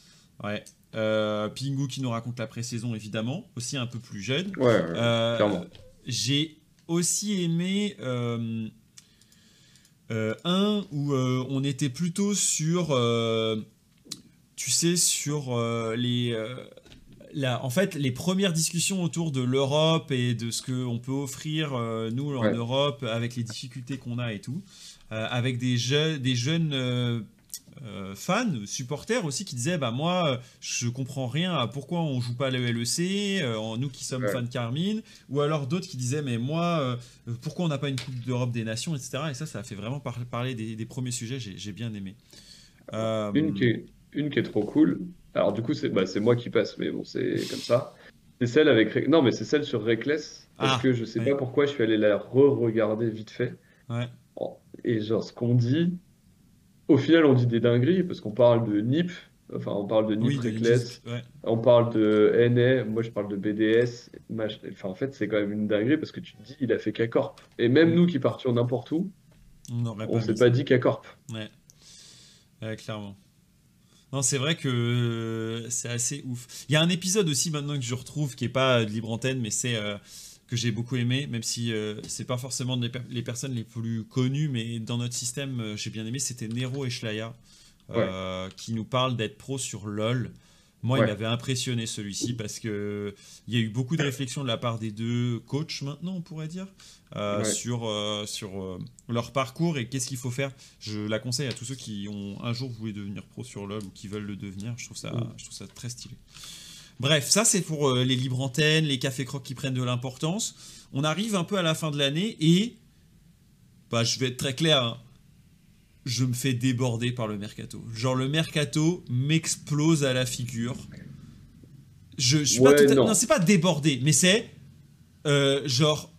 Ouais. Euh, Pingu qui nous raconte la pré-saison, évidemment, aussi un peu plus jeune. Ouais, clairement. J'ai aussi aimé un où on était plutôt sur, tu sais, sur les en fait, les premières discussions autour de l'Europe et de ce qu'on peut offrir, euh, nous, en Europe, avec les difficultés qu'on a et tout, euh, avec des, des jeunes euh, fans, supporters aussi, qui disaient bah, Moi, je comprends rien à pourquoi on joue pas le LEC, nous qui sommes fans de Carmine, ou alors d'autres qui disaient Mais moi, pourquoi on n'a pas une Coupe d'Europe des Nations, etc. Et ça, ça a fait vraiment parler des, premiers sujets, j'ai bien aimé. Une qui, est, une qui est trop cool, alors du coup, c'est bah, moi qui passe, mais bon, c'est comme ça. C'est celle avec non, mais c'est celle sur Reckless parce ah, que je sais pas pourquoi je suis allé la re-regarder vite fait. Ouais. Et genre ce qu'on dit, au final, on dit des dingueries parce qu'on parle de NIP, enfin on parle de NIP Reckless, on parle de NA, moi je parle de BDS. Enfin en fait, c'est quand même une dinguerie parce que tu te dis il a fait K-Corp. Et même mm. nous qui partions n'importe où, on, on s'est pas dit K-Corp. Ouais. ouais, clairement. Non, c'est vrai que euh, c'est assez ouf. Il y a un épisode aussi maintenant que je retrouve qui est pas de libre antenne, mais c'est euh, que j'ai beaucoup aimé, même si euh, c'est pas forcément les, personnes les plus connues, mais dans notre système, j'ai bien aimé. C'était Nero et qui nous parlent d'être pro sur LoL. Moi, il m'avait impressionné celui-ci parce que il y a eu beaucoup de réflexions de la part des deux coachs maintenant, on pourrait dire, euh, sur, euh, sur euh, leur parcours et qu'est-ce qu'il faut faire. Je la conseille à tous ceux qui ont un jour voulu devenir pro sur LoL ou qui veulent le devenir. Je trouve ça, je trouve ça très stylé. Bref, ça c'est pour les libres antennes, les cafés crocs qui prennent de l'importance. On arrive un peu à la fin de l'année et bah, je vais être très clair. Hein, je me fais déborder par le mercato. Genre le mercato m'explose à la figure. Je, je suis pas tout non, c'est pas débordé, mais c'est euh, genre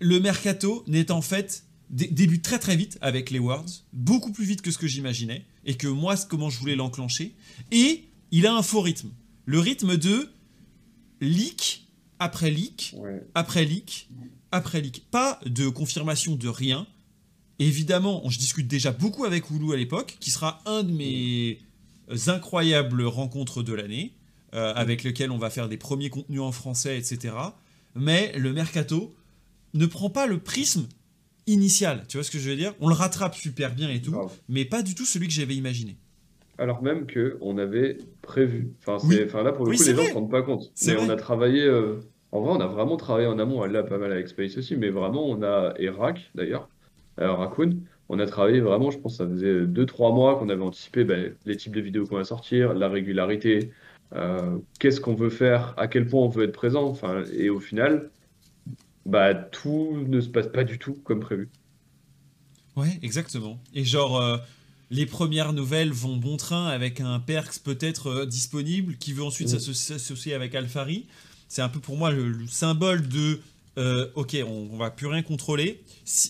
le mercato n'est en fait débute très très vite avec les Words, beaucoup plus vite que ce que j'imaginais et que moi comment je voulais l'enclencher et il a un faux rythme. Le rythme de leak après leak après leak après leak, pas de confirmation de rien évidemment, je discute déjà beaucoup avec Hulu à l'époque, qui sera un de mes incroyables rencontres de l'année, euh, avec lequel on va faire des premiers contenus en français, etc. Mais le mercato ne prend pas le prisme initial, tu vois ce que je veux dire? On le rattrape super bien et tout, mais pas du tout celui que j'avais imaginé. Alors même que on avait prévu. Enfin, là pour le coup, les gens ne se rendent pas compte. Mais on a travaillé. Euh, en vrai, on a vraiment travaillé en amont. Là, pas mal avec Space aussi, mais vraiment, on a et d'ailleurs alors, Raccoon, on a travaillé vraiment, je pense, ça faisait 2-3 mois qu'on avait anticipé ben, les types de vidéos qu'on va sortir, la régularité, qu'est-ce qu'on veut faire, à quel point on veut être présent. Enfin, et au final, bah, tout ne se passe pas du tout comme prévu. Ouais, exactement. Et genre, les premières nouvelles vont bon train avec un Perks peut-être disponible qui veut ensuite s'associer avec Alfari. C'est un peu pour moi le, symbole de ok, on, on, va plus rien contrôler.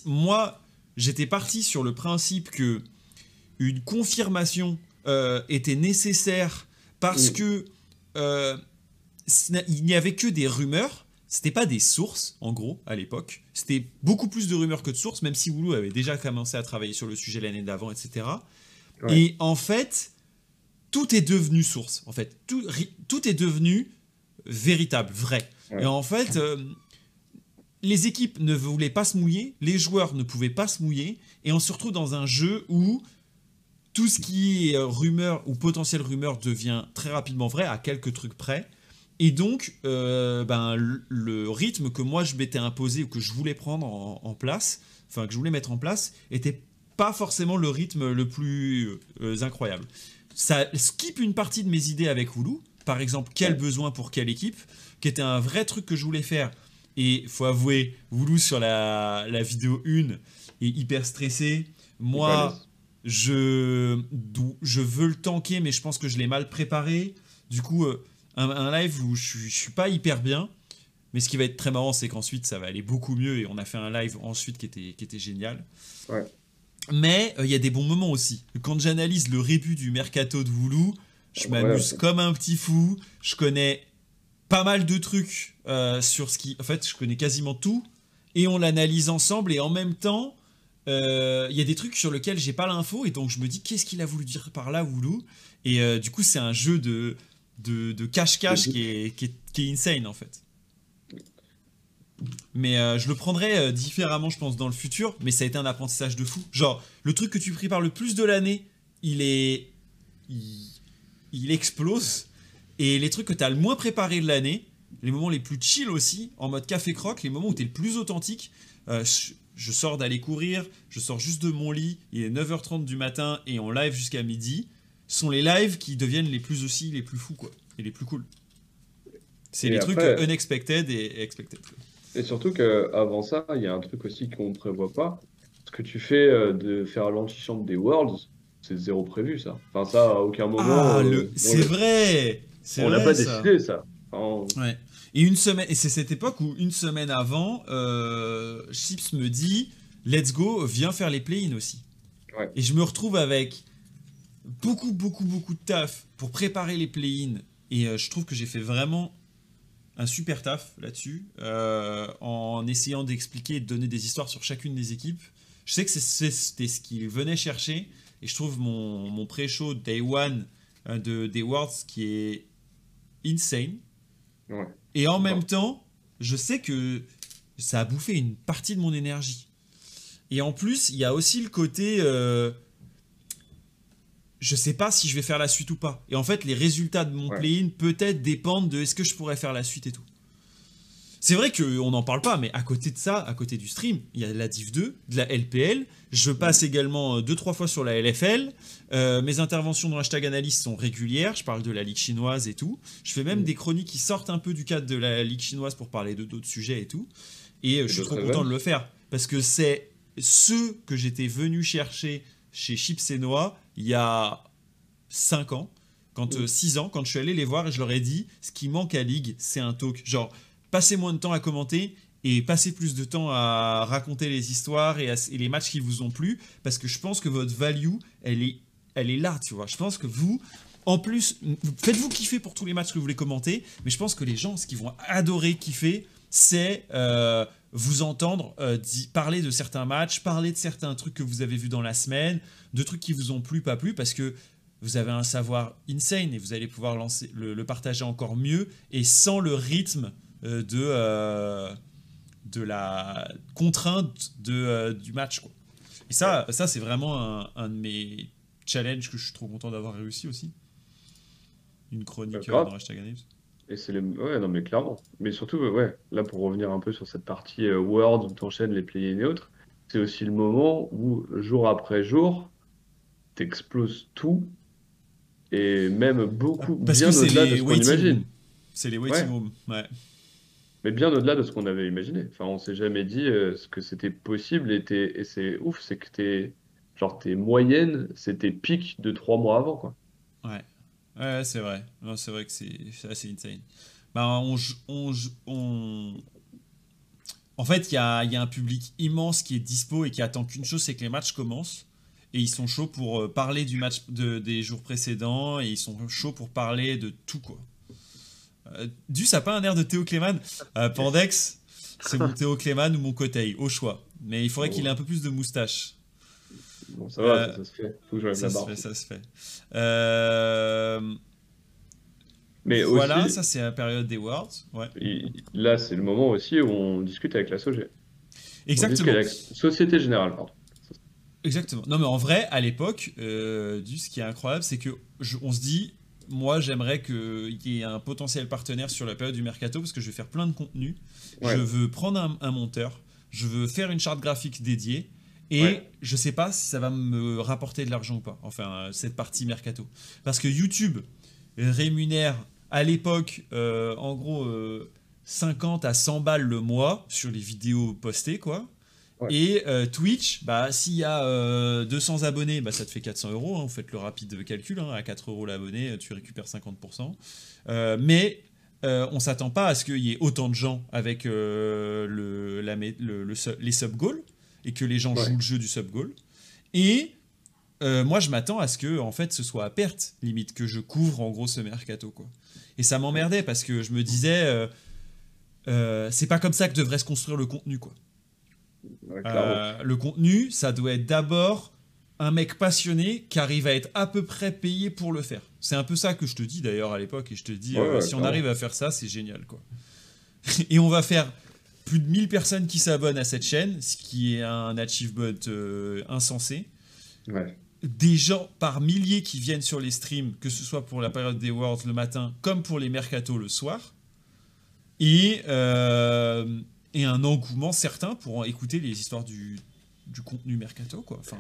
moi, j'étais parti sur le principe que une confirmation euh, était nécessaire parce que euh, il n'y avait que des rumeurs. C'était pas des sources, en gros, à l'époque. C'était beaucoup plus de rumeurs que de sources, même si Woulou avait déjà commencé à travailler sur le sujet l'année d'avant, etc. Et en fait, tout est devenu source. En fait, tout, tout est devenu véritable, vrai. Et en fait, euh, les équipes ne voulaient pas se mouiller, les joueurs ne pouvaient pas se mouiller, et on se retrouve dans un jeu où tout ce qui est euh, rumeur ou potentielle rumeur devient très rapidement vrai, à quelques trucs près. Et donc, euh, ben, le, rythme que moi je m'étais imposé ou que je voulais prendre en, place, enfin que je voulais mettre en place, était pas forcément le rythme le plus euh, incroyable. Ça skip une partie de mes idées avec Hulu. Par exemple, quel besoin pour quelle équipe, qui était un vrai truc que je voulais faire et faut avouer, Voulou sur la, la, vidéo 1 est hyper stressé. Moi, je, je veux le tanker, mais je pense que je l'ai mal préparé. Du coup, euh, un, live où je, je suis pas hyper bien. Mais ce qui va être très marrant, c'est qu'ensuite, ça va aller beaucoup mieux. Et on a fait un live ensuite qui était, qui était génial. Mais euh, il y a des bons moments aussi. Quand j'analyse le rébut du mercato de Voulou, je m'amuse comme un petit fou. Je connais pas mal de trucs euh, sur ce qui. En fait, je connais quasiment tout. Et on l'analyse ensemble. Et en même temps, euh, il y a des trucs sur lesquels j'ai pas l'info. Et donc, je me dis, qu'est-ce qu'il a voulu dire par là, Woulou? Et euh, du coup, c'est un jeu de, de, cache-cache qui est, qui, est, insane, en fait. Mais je le prendrai différemment, je pense, dans le futur. Mais ça a été un apprentissage de fou. Genre, le truc que tu prépares le plus de l'année, il est. il explose. Et les trucs que tu as le moins préparé de l'année, les moments les plus chill aussi, en mode café croque, les moments où tu es le plus authentique. Euh, je sors d'aller courir, je sors juste de mon lit, il est 9h30 du matin et on live jusqu'à midi, sont les lives qui deviennent les plus aussi, les plus fous, quoi, et les plus cool. C'est les trucs unexpected et expected. Et surtout qu'avant ça, il y a un truc aussi qu'on ne prévoit pas. Ce que tu fais euh, de faire l'antichambre des Worlds, c'est zéro prévu, ça. Enfin, ça, à aucun moment. Ah, euh, c'est vrai on l'a pas décidé, ça. Ouais. Et une semaine, et c'est cette époque où une semaine avant, euh, Chips me dit Let's go, viens faire les play-in aussi. Et je me retrouve avec beaucoup, beaucoup, beaucoup de taf pour préparer les play-in. Et euh, je trouve que j'ai fait vraiment un super taf là-dessus, euh, en essayant d'expliquer et de donner des histoires sur chacune des équipes. Je sais que c'était ce qu'ils venaient chercher, et je trouve mon, mon pré-show Day One de, des Worlds qui est insane. Et en même temps, je sais que ça a bouffé une partie de mon énergie. Et en plus, il y a aussi le côté. Euh, je sais pas si je vais faire la suite ou pas. Et en fait, les résultats de mon play-in peut-être dépendent de est-ce que je pourrais faire la suite et tout. C'est vrai qu'on n'en parle pas, mais à côté de ça, à côté du stream, il y a la Div 2, de la LPL. Je passe également 2-3 euh, fois sur la LFL. Euh, mes interventions dans Hashtag Analyse sont régulières. Je parle de la Ligue chinoise et tout. Je fais même mm. des chroniques qui sortent un peu du cadre de la Ligue chinoise pour parler de d'autres sujets et tout. Et euh, je suis trop content de le faire. Parce que c'est ce que j'étais venu chercher chez Chips et Noix il y a 5 ans. Quand, 6 mm. ans, quand je suis allé les voir et je leur ai dit ce qui manque à Ligue, c'est un talk. Genre, passez moins de temps à commenter et passez plus de temps à raconter les histoires et, les matchs qui vous ont plu parce que je pense que votre value elle est elle est là tu vois. Je pense que vous en plus faites-vous kiffer pour tous les matchs que vous voulez commenter mais je pense que les gens ce qu'ils vont adorer kiffer c'est euh, vous entendre euh, parler de certains matchs parler de certains trucs que vous avez vus dans la semaine de trucs qui vous ont plu pas plu parce que vous avez un savoir insane et vous allez pouvoir le partager encore mieux et sans le rythme euh, de, de la contrainte de, euh, du match. Quoi. Et ça, ça c'est vraiment un, un, de mes challenges que je suis trop content d'avoir réussi aussi. Une chronique dans Hashtag Et c'est les... Ouais, non, mais clairement. Mais surtout, ouais, là, pour revenir un peu sur cette partie Word où tu enchaînes les play et autres, c'est aussi le moment où, jour après jour, tu exploses tout et même beaucoup, bien au-delà de ce qu'on imagine. C'est les waiting rooms, ouais. Mais bien au-delà de ce qu'on avait imaginé. Enfin, on s'est jamais dit euh, ce que c'était possible et, et c'est ouf, c'est que t'es, genre, tes moyennes, c'était pic de trois mois avant, quoi. Ouais, ouais, c'est vrai. c'est vrai que c'est assez insane. Bah, on, on, on, en fait, il y a, un public immense qui est dispo et qui attend qu'une chose, c'est que les matchs commencent. Et ils sont chauds pour euh, parler du match de, des jours précédents et ils sont chauds pour parler de tout, quoi. Euh, du, ça pas un air de Théo Cléman. Euh, Pandex, c'est mon Théo Cléman ou mon Kotei, au choix. Mais il faudrait qu'il ait un peu plus de moustache. Bon, ça va, ça, se fait. Faut que ça, se fait ça se fait. Euh... Mais voilà, ça c'est la période des Worlds. Ouais. là, c'est le moment aussi où on discute avec la SOG. Exactement. la Société Générale, pardon. Exactement. Non, mais en vrai, à l'époque, euh, ce qui est incroyable, c'est que on se dit, moi, j'aimerais qu'il y ait un potentiel partenaire sur la période du mercato parce que je vais faire plein de contenu. Je veux prendre un, monteur, je veux faire une charte graphique dédiée. Et je sais pas si ça va me rapporter de l'argent ou pas, enfin, cette partie mercato. Parce que YouTube rémunère à l'époque, euh, en gros, 50 euh, à 100 balles le mois sur les vidéos postées, quoi. Et euh, Twitch, bah, s'il y a 200 abonnés, bah, ça te fait 400 euros. Hein, vous faites le rapide calcul. Hein, à 4 euros l'abonné, tu récupères 50%. mais on s'attend pas à ce qu'il y ait autant de gens avec le, la, le, les sub-goals et que les gens jouent le jeu du sub-goal. Et moi, je m'attends à ce que en fait, ce soit à perte, limite, que je couvre en gros ce mercato. Quoi. Et ça m'emmerdait parce que je me disais, euh, euh, c'est pas comme ça que devrait se construire le contenu, quoi. Euh, le contenu, ça doit être d'abord un mec passionné qui arrive à être à peu près payé pour le faire. C'est un peu ça que je te dis d'ailleurs à l'époque, et je te dis, si on arrive à faire ça, c'est génial, quoi. et on va faire plus de 1000 personnes qui s'abonnent à cette chaîne, ce qui est un achievement insensé. Ouais des gens par milliers qui viennent sur les streams, que ce soit pour la période des Worlds le matin, comme pour les mercatos le soir, et, euh, et un engouement certain pour écouter les histoires du, du contenu mercato. Quoi. Enfin...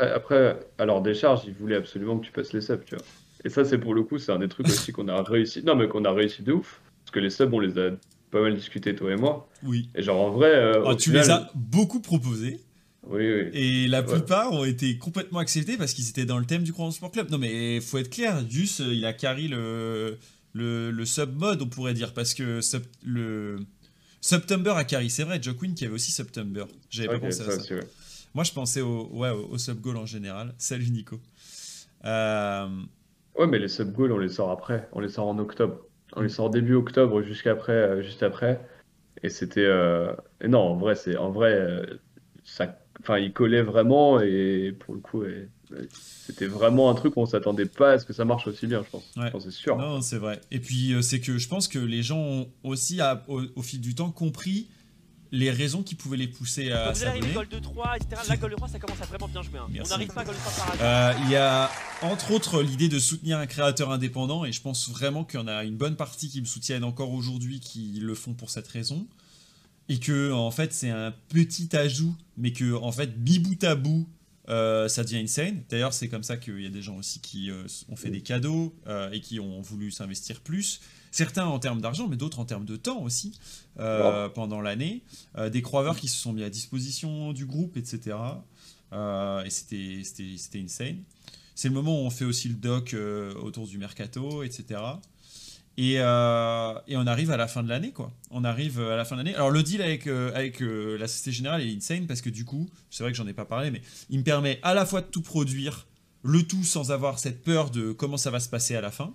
Après, alors des charges, ils voulaient absolument que tu passes les subs, tu vois. Et ça, c'est pour le coup, c'est un des trucs aussi qu'on a réussi. Non, mais qu'on a réussi de ouf. Parce que les subs, on les a pas mal discutés, toi et moi. Oui. Et genre, en vrai. Euh, ah, tu les as beaucoup proposés. Oui, oui. Et la plupart ont été complètement acceptés parce qu'ils étaient dans le thème du Grand Sport Club. Non, mais faut être clair, Dus, il a carry le, le, le sub-mode, on pourrait dire, parce que le September a carry, c'est vrai, Joe Quinn qui avait aussi September. J'avais pas pensé à ça. Moi, je pensais au, ouais, au, sub-goal en général. Salut Nico. Euh... Ouais, mais les sub-goals, on les sort après. On les sort en octobre. On les sort début octobre, jusqu'après, euh, juste après. Et c'était. Euh... non, en vrai, c'est en vrai, euh, ça enfin, il collait vraiment et pour le coup, c'était vraiment un truc où on s'attendait pas à ce que ça marche aussi bien, je pense. c'est sûr. Non, c'est vrai. Et puis, euh, c'est que je pense que les gens ont aussi, au, fil du temps, compris les raisons qui pouvaient les pousser à s'abonner. de 3, etc. La Gold de 3, ça commence à vraiment bien jouer. Hein. On n'arrive pas à Gold 3 par hasard. Euh, il y a entre autres l'idée de soutenir un créateur indépendant et je pense vraiment qu'il y en a une bonne partie qui me soutiennent encore aujourd'hui qui le font pour cette raison et que en fait c'est un petit ajout, mais que en fait bibout à bout, euh, ça devient insane. D'ailleurs, c'est comme ça qu'il y a des gens aussi qui euh, ont fait des cadeaux euh, et qui ont voulu s'investir plus. Certains en termes d'argent, mais d'autres en termes de temps aussi pendant l'année. des croiveurs qui se sont mis à disposition du groupe, etc. et c'était insane. C'est le moment où on fait aussi le doc autour du mercato, etc. Euh, et, on arrive à la fin de l'année, quoi. On arrive à la fin de l'année. Alors, le deal avec, euh, avec euh, la Société Générale est insane parce que du coup, c'est vrai que j'en ai pas parlé, mais il me permet à la fois de tout produire, le tout sans avoir cette peur de comment ça va se passer à la fin.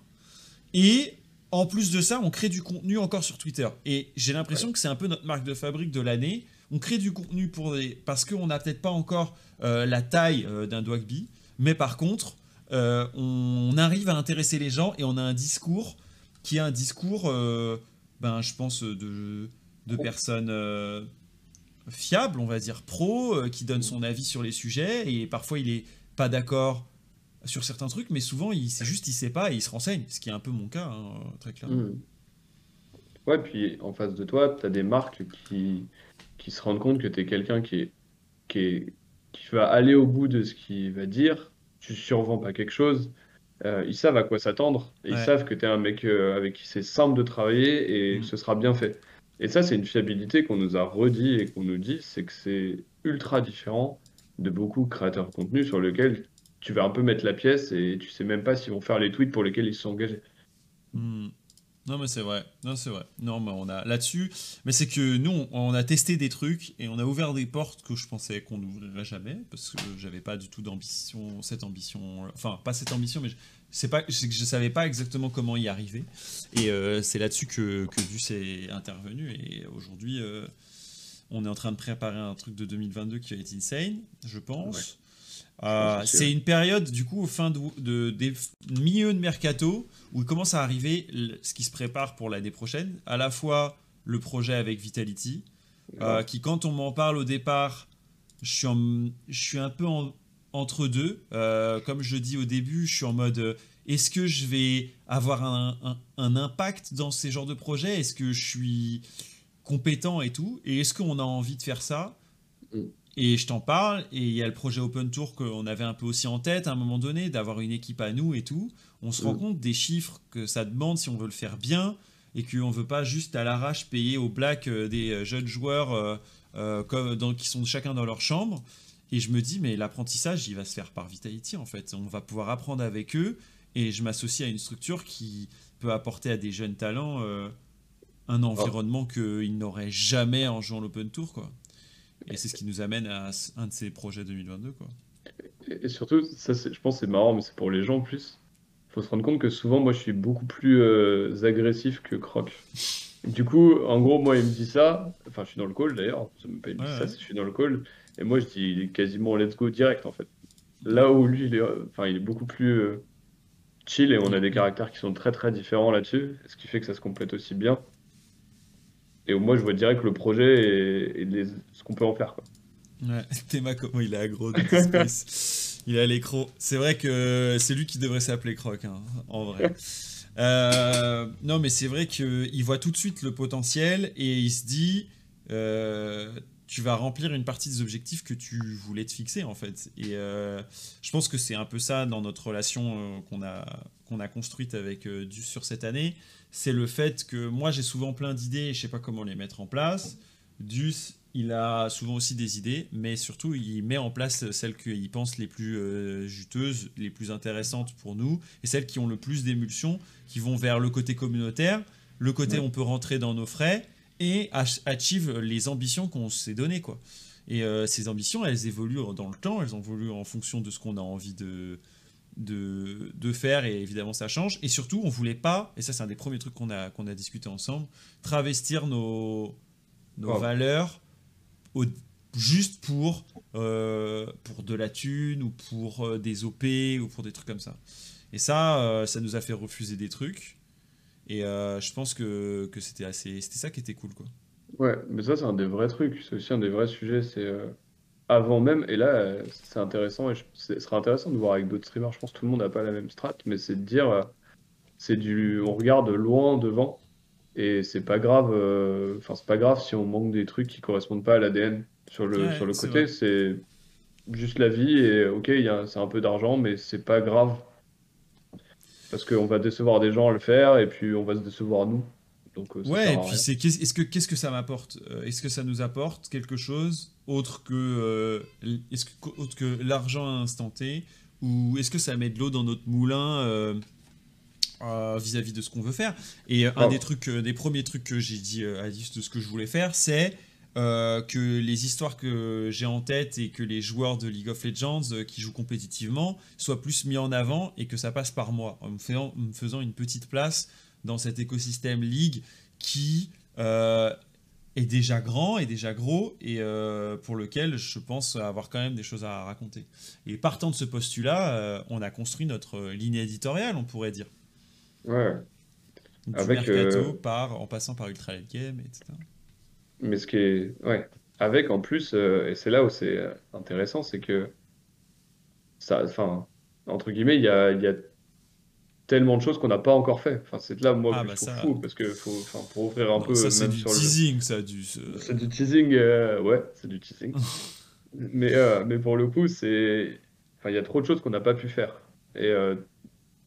Et en plus de ça, on crée du contenu encore sur Twitter. Et j'ai l'impression que c'est un peu notre marque de fabrique de l'année. On crée du contenu pour des... parce qu'on n'a peut-être pas encore la taille d'un Dwagby, mais par contre, on arrive à intéresser les gens et on a un discours qui a un discours, euh, ben, je pense, de, de personnes euh, fiables, on va dire pro, euh, qui donne son avis sur les sujets, et parfois il est pas d'accord sur certains trucs, mais souvent il c'est juste il sait pas et il se renseigne, ce qui est un peu mon cas, hein, très clairement. Mmh. Ouais, puis en face de toi, tu as des marques qui, qui se rendent compte que tu es quelqu'un qui, est, qui, est, qui va aller au bout de ce qu'il va dire, tu survends pas quelque chose, euh, ils savent à quoi s'attendre. Ils Ouais. savent que tu es un mec euh, avec qui c'est simple de travailler et Mm. que ce sera bien fait. Et ça, c'est une fiabilité qu'on nous a redit et qu'on nous dit, c'est que c'est ultra différent de beaucoup de créateurs de contenu sur lesquels tu vas un peu mettre la pièce et tu sais même pas s'ils vont faire les tweets pour lesquels ils se sont engagés. Hmm. Non mais c'est vrai, non c'est vrai. Non mais on a là-dessus, mais c'est que nous on, a testé des trucs et on a ouvert des portes que je pensais qu'on n'ouvrirait jamais parce que j'avais pas du tout d'ambition, cette ambition, enfin pas cette ambition, mais c'est pas, que je savais pas exactement comment y arriver et euh, c'est là-dessus que que Duce est intervenu et aujourd'hui euh, on est en train de préparer un truc de 2022 qui va être insane, je pense. Euh, aussi, c'est une période du coup au fin de, de- des milieux de mercato où il commence à arriver ce qui se prépare pour l'année prochaine, à la fois le projet avec Vitality, euh, qui quand on m'en parle au départ, je suis, en- je suis un peu en- entre deux. Euh, comme je dis au début, je suis en mode euh, est-ce que je vais avoir un, un- un impact dans ces genres de projets? Est-ce que je suis compétent et tout? Et est-ce qu'on a envie de faire ça? Mm. Et je t'en parle, et il y a le projet Open Tour qu'on avait un peu aussi en tête à un moment donné, d'avoir une équipe à nous et tout. On se rend Mm. compte des chiffres que ça demande si on veut le faire bien, et qu'on veut pas juste à l'arrache payer au black euh, des euh, jeunes joueurs euh, comme dans- qui sont chacun dans leur chambre. Et je me dis, mais l'apprentissage, il va se faire par Vitality en fait. On va pouvoir apprendre avec eux, et je m'associe à une structure qui peut apporter à des jeunes talents euh, un environnement qu'ils n'auraient jamais en jouant l'Open Tour, quoi. Et c'est ce qui nous amène à un de ces projets 2022, quoi. Et et surtout, ça, je pense c'est marrant, mais c'est pour les gens en plus. faut se rendre compte que souvent, moi, je suis beaucoup plus euh, agressif que Croc. Du coup, en gros, moi, il me dit ça. Enfin, je suis dans le call d'ailleurs. C'est même pas il me dit Ouais, ça, ouais. je suis dans le call. Et moi, je dis il quasiment let's go direct en fait. Là où lui, il est, enfin, il est beaucoup plus euh, chill et on a des caractères qui sont très très différents là-dessus, ce qui fait que ça se complète aussi bien. Et moi, je vois direct le projet et, les- ce qu'on peut en faire. Quoi. Ouais, Théma, comment il est aggro de Space. Il a l'écro. C'est vrai que c'est lui qui devrait s'appeler Croc, hein, en vrai. Euh, non, mais c'est vrai qu'il voit tout de suite le potentiel et il se dit euh, tu vas remplir une partie des objectifs que tu voulais te fixer, en fait. Et euh, je pense que c'est un peu ça dans notre relation qu'on a, qu'on a construite avec Duce sur cette année. C'est le fait que moi, j'ai souvent plein d'idées et je sais pas comment les mettre en place. Duce, il a souvent aussi des idées, mais surtout, il met en place celles qu'il pense les plus euh, juteuses, les plus intéressantes pour nous, et celles qui ont le plus d'émulsion, qui vont vers le côté communautaire, le côté Ouais. on peut rentrer dans nos frais, et ach- achieve les ambitions qu'on s'est données, quoi. Et euh, ces ambitions, elles évoluent dans le temps, elles évoluent en fonction de ce qu'on a envie de, de, de faire, et évidemment ça change. Et surtout, on voulait pas, et ça c'est un des premiers trucs qu'on a, qu'on a discuté ensemble, travestir nos, nos Oh. valeurs au- juste pour, euh, pour de la thune ou pour euh, des OP ou pour des trucs comme ça. Et ça, euh, ça nous a fait refuser des trucs. Et euh, je pense que, que c'était assez, c'était ça qui était cool, quoi. Ouais, mais ça, c'est un des vrais trucs. C'est aussi un des vrais sujets. C'est avant même. Et là, c'est intéressant. Et je- ce sera intéressant de voir avec d'autres streamers. Je pense que tout le monde n'a pas la même strat. Mais c'est de dire euh, c'est du, on regarde loin devant. Et c'est pas grave. euh, Enfin, c'est pas grave si on manque des trucs qui correspondent pas à l'ADN sur le, Ouais, sur le côté. C'est juste la vie. Et ok, c'est un peu d'argent, mais c'est pas grave. Parce qu'on va décevoir des gens à le faire. Et puis on va se décevoir nous. Donc, euh, Ouais, et puis c'est qu'est- est-ce que qu'est-ce que ça m'apporte Euh, Est-ce que ça nous apporte quelque chose autre que euh, est-ce que autre que l'argent à instant T ou est-ce que ça met de l'eau dans notre moulin euh, euh, vis-à-vis de ce qu'on veut faire? Et un des trucs, des premiers trucs que j'ai dit à Dis de ce que je voulais faire, c'est que les histoires que j'ai en tête et que les joueurs de League of Legends qui jouent compétitivement soient plus mis en avant et que ça passe par moi, en me faisant, en me faisant une petite place dans cet écosystème League qui euh, est déjà grand et déjà gros et euh, pour lequel je pense avoir quand même des choses à raconter. Et partant de ce postulat, euh, on a construit notre ligne éditoriale, on pourrait dire. Ouais. Du Avec, mercato par, en passant par Ultra Late Game, etc. Mais ce qui est. Ouais. Avec en plus, et c'est là où c'est intéressant, c'est que. Ça, enfin, entre guillemets, il y a, il y a tellement de choses qu'on n'a pas encore fait. Enfin, c'est là, moi, Ah, que bah je trouve ça- fou, parce que faut, pour ouvrir un Non, peu, ça, c'est du teasing, ça, du. ce- C'est du teasing, euh, ouais, c'est du teasing. Mais, euh, mais pour le coup, c'est. Enfin, il y a trop de choses qu'on n'a pas pu faire. Et euh,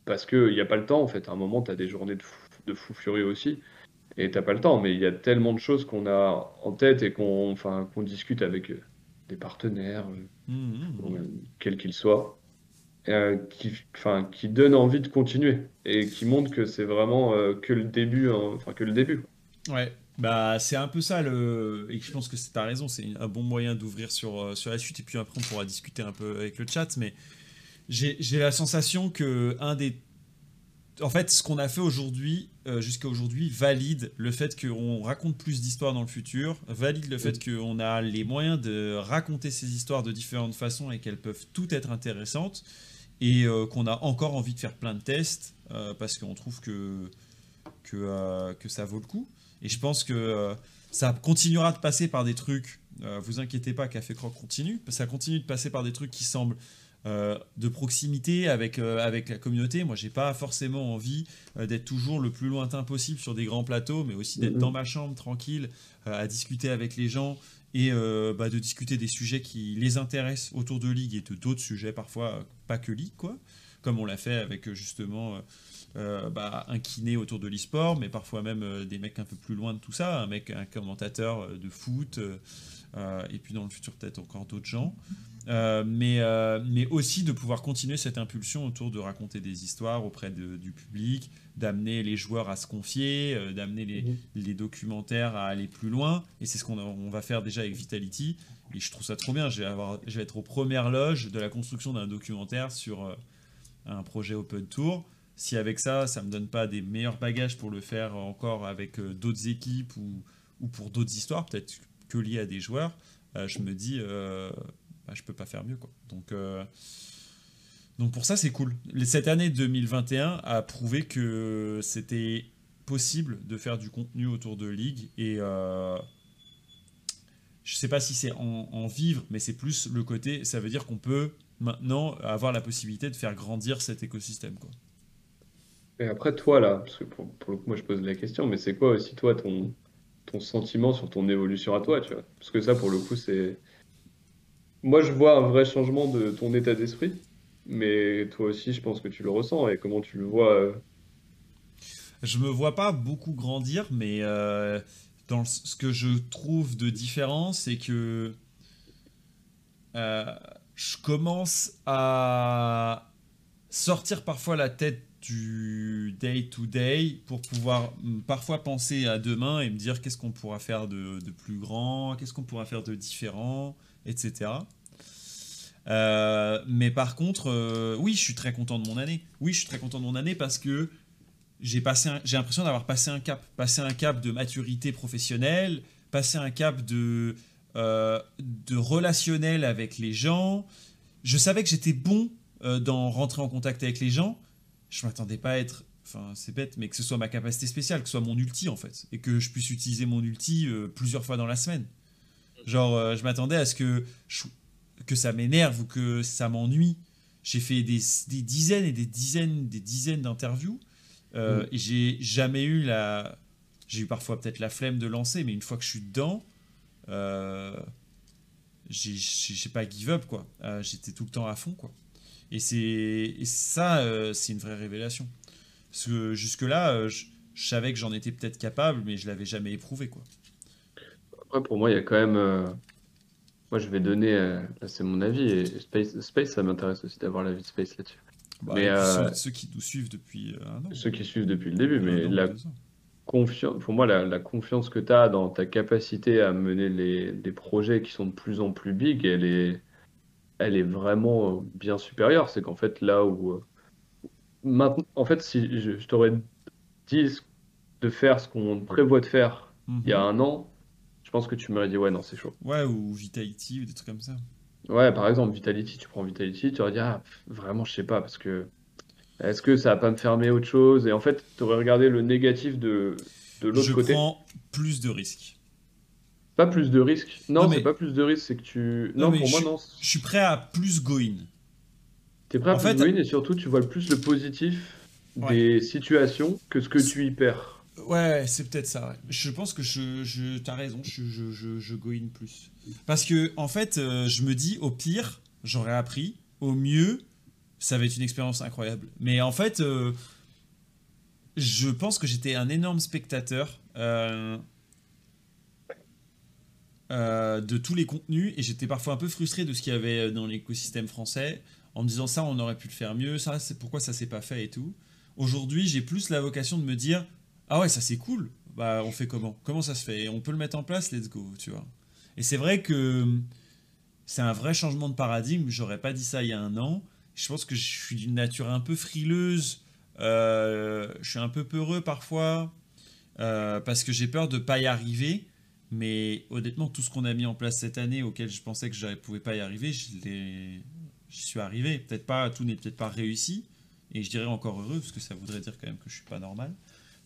parce qu'il n'y a pas le temps, en fait. À un moment, tu as des journées de fou, de fou furieux aussi, et t'as pas le temps. Mais il y a tellement de choses qu'on a en tête et qu'on enfin, qu'on discute avec euh, des partenaires, Mmh, mmh. euh, quels qu'ils soient, euh, qui, enfin, qui donnent envie de continuer et qui montrent que c'est vraiment euh, que le début, hein, enfin que le début. Ouais, bah c'est un peu ça le et je pense que c'est t'as raison, c'est un bon moyen d'ouvrir sur euh, sur la suite et puis après on pourra discuter un peu avec le chat, mais j'ai j'ai la sensation que un des en fait ce qu'on a fait aujourd'hui euh, jusqu'à aujourd'hui valide le fait qu'on raconte plus d'histoires dans le futur, valide le fait qu'on a les moyens de raconter ces histoires de différentes façons et qu'elles peuvent toutes être intéressantes et euh, qu'on a encore envie de faire plein de tests euh, parce qu'on trouve que euh, que ça vaut le coup. Et je pense que ça continuera de passer par des trucs. vous inquiétez pas, Café Croc continue. Ça continue de passer par des trucs qui semblent euh, de proximité avec, euh, avec la communauté. Moi, j'ai pas forcément envie euh, d'être toujours le plus lointain possible sur des grands plateaux, mais aussi d'être Mhm. dans ma chambre tranquille, à discuter avec les gens et bah, de discuter des sujets qui les intéressent autour de League et de d'autres sujets parfois pas que League, quoi. Comme on l'a fait avec justement bah, un kiné autour de l'e-sport, mais parfois même des mecs un peu plus loin de tout ça, un mec, un commentateur de foot, et puis dans le futur peut-être encore d'autres gens. Euh, mais, euh, mais aussi de pouvoir continuer cette impulsion autour de raconter des histoires auprès de- du public, d'amener les joueurs à se confier, euh, d'amener les, les documentaires à aller plus loin. Et c'est ce qu'on on va faire déjà avec Vitality. Et je trouve ça trop bien. Je vais, avoir, je vais être aux premières loges de la construction d'un documentaire sur un projet Open Tour. Si avec ça, ça me donne pas des meilleurs bagages pour le faire encore avec d'autres équipes ou, ou pour d'autres histoires, peut-être que liées à des joueurs, je me dis, bah, je peux pas faire mieux. Quoi. Donc, euh, donc pour ça, c'est cool. Cette année 2021 a prouvé que c'était possible de faire du contenu autour de League et euh, je sais pas si c'est en, vivre, mais c'est plus le côté, ça veut dire qu'on peut maintenant avoir la possibilité de faire grandir cet écosystème. Quoi. Et après, toi, là, parce que pour, pour le coup, moi, je pose la question, mais c'est quoi aussi, toi, ton, ton sentiment sur ton évolution à toi, tu vois? Parce que ça, pour le coup, c'est... Moi, je vois un vrai changement de ton état d'esprit, mais toi aussi, je pense que tu le ressens, et comment tu le vois... euh, Je me vois pas beaucoup grandir, mais euh, dans ce que je trouve de différent, c'est que euh, je commence à sortir parfois la tête du day to day pour pouvoir parfois penser à demain et me dire qu'est-ce qu'on pourra faire de plus grand, qu'est-ce qu'on pourra faire de différent, etc. Euh, mais par contre, euh, oui, je suis très content de mon année. Oui, je suis très content de mon année parce que j'ai l'impression d'avoir passé un cap, passé un cap de maturité professionnelle, passé un cap de euh, relationnel avec les gens. Je savais que j'étais bon dans rentrer en contact avec les gens. Je m'attendais pas à être, enfin c'est bête, mais que ce soit ma capacité spéciale, que ce soit mon ulti en fait, et que je puisse utiliser mon ulti plusieurs fois dans la semaine. Genre, euh, je m'attendais à ce que je- que ça m'énerve ou que ça m'ennuie. J'ai fait des, des dizaines et des dizaines, des dizaines d'interviews. Euh, Mm. Et j'ai jamais eu la. J'ai eu parfois peut-être la flemme de lancer, mais une fois que je suis dedans, euh, j'ai pas give up quoi. Euh, J'étais tout le temps à fond quoi. Et, c'est et ça, c'est une vraie révélation. Parce que jusque-là, je, je savais que j'en étais peut-être capable, mais je l'avais jamais éprouvé quoi. Pour moi, il y a quand même... euh, Moi, je vais donner... euh, Là, c'est mon avis, et Space, Space ça m'intéresse aussi d'avoir l'avis de Space là-dessus. Bah, Mais, euh, ceux, ceux qui nous suivent depuis euh, un an. Ceux qui suivent depuis le début, mais un an, la deux ans. confiance, pour moi, la, la confiance que tu as dans ta capacité à mener les, des projets qui sont de plus en plus big, elle est, elle est vraiment euh, bien supérieure. C'est qu'en fait, là où. euh, Maintenant, en fait, si je, je t'aurais dit ce- de faire ce qu'on prévoit de faire il y a Mhm. un an, pense que tu m'aurais dit, ouais, non, c'est chaud. Ouais, ou Vitality ou des trucs comme ça. Ouais, par exemple, Vitality, tu prends Vitality, tu aurais dit, ah, pff, vraiment, je sais pas, parce que est-ce que ça va pas me fermer autre chose? Et en fait, tu aurais regardé le négatif de, de l'autre Je côté. prends plus de risques. Pas plus de risques? Non, Non, mais- c'est pas plus de risques, c'est que tu. Non, pour moi, je- non. Je suis prêt à plus go in. T'es prêt à en plus fait- de win et surtout, tu vois le plus le positif Ouais. des situations que ce que tu y perds. Ouais, c'est peut-être ça. Je pense que je, je t'as raison, je, je, go in plus. Parce que en fait, euh, je me dis au pire, j'aurais appris, au mieux, ça va être une expérience incroyable. Mais en fait, euh, je pense que j'étais un énorme spectateur euh, de tous les contenus et j'étais parfois un peu frustré de ce qu'il y avait dans l'écosystème français en me disant ça, on aurait pu le faire mieux, ça, c'est pourquoi ça s'est pas fait et tout. Aujourd'hui, j'ai plus la vocation de me dire ah ouais, ça c'est cool. Bah, on fait comment? Comment ça se fait? On peut le mettre en place, let's go, tu vois. Et c'est vrai que c'est un vrai changement de paradigme. J'aurais pas dit ça il y a un an. Je pense que je suis d'une nature un peu frileuse. Euh, je suis un peu peureux parfois euh, parce que j'ai peur de pas y arriver. Mais honnêtement, tout ce qu'on a mis en place cette année, auquel je pensais que je ne pouvais pas y arriver, je j'y suis arrivé. Peut-être pas, tout n'est peut-être pas réussi. Et je dirais encore heureux, parce que ça voudrait dire quand même que je suis pas normal.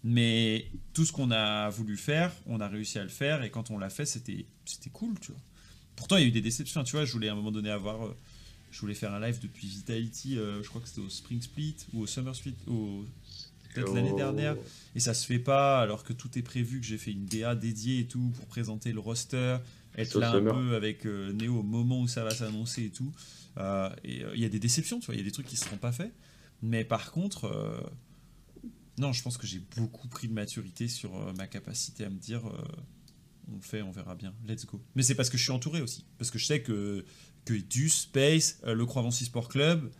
Mais tout ce qu'on a voulu faire, on a réussi à le faire. Et quand on l'a fait, c'était cool, tu vois. Pourtant, il y a eu des déceptions. Tu vois, je voulais à un moment donné avoir. Euh, je voulais faire un live depuis Vitality, euh, je crois que c'était au Spring Split ou au Summer Split, peut-être l'année dernière. Et ça se fait pas, alors que tout est prévu, que j'ai fait une DA dédiée et tout pour présenter le roster, être là un peu avec euh, Néo au moment où ça va s'annoncer et tout. et il y a des déceptions, tu vois, il y a des trucs qui ne seront pas faits. Mais par contre, non, je pense que j'ai beaucoup pris de maturité sur ma capacité à me dire on fait, on verra bien. Let's go. Mais c'est parce que je suis entouré aussi. Parce que je sais que, que du Space, euh, le Croix-Vancy Sport Club,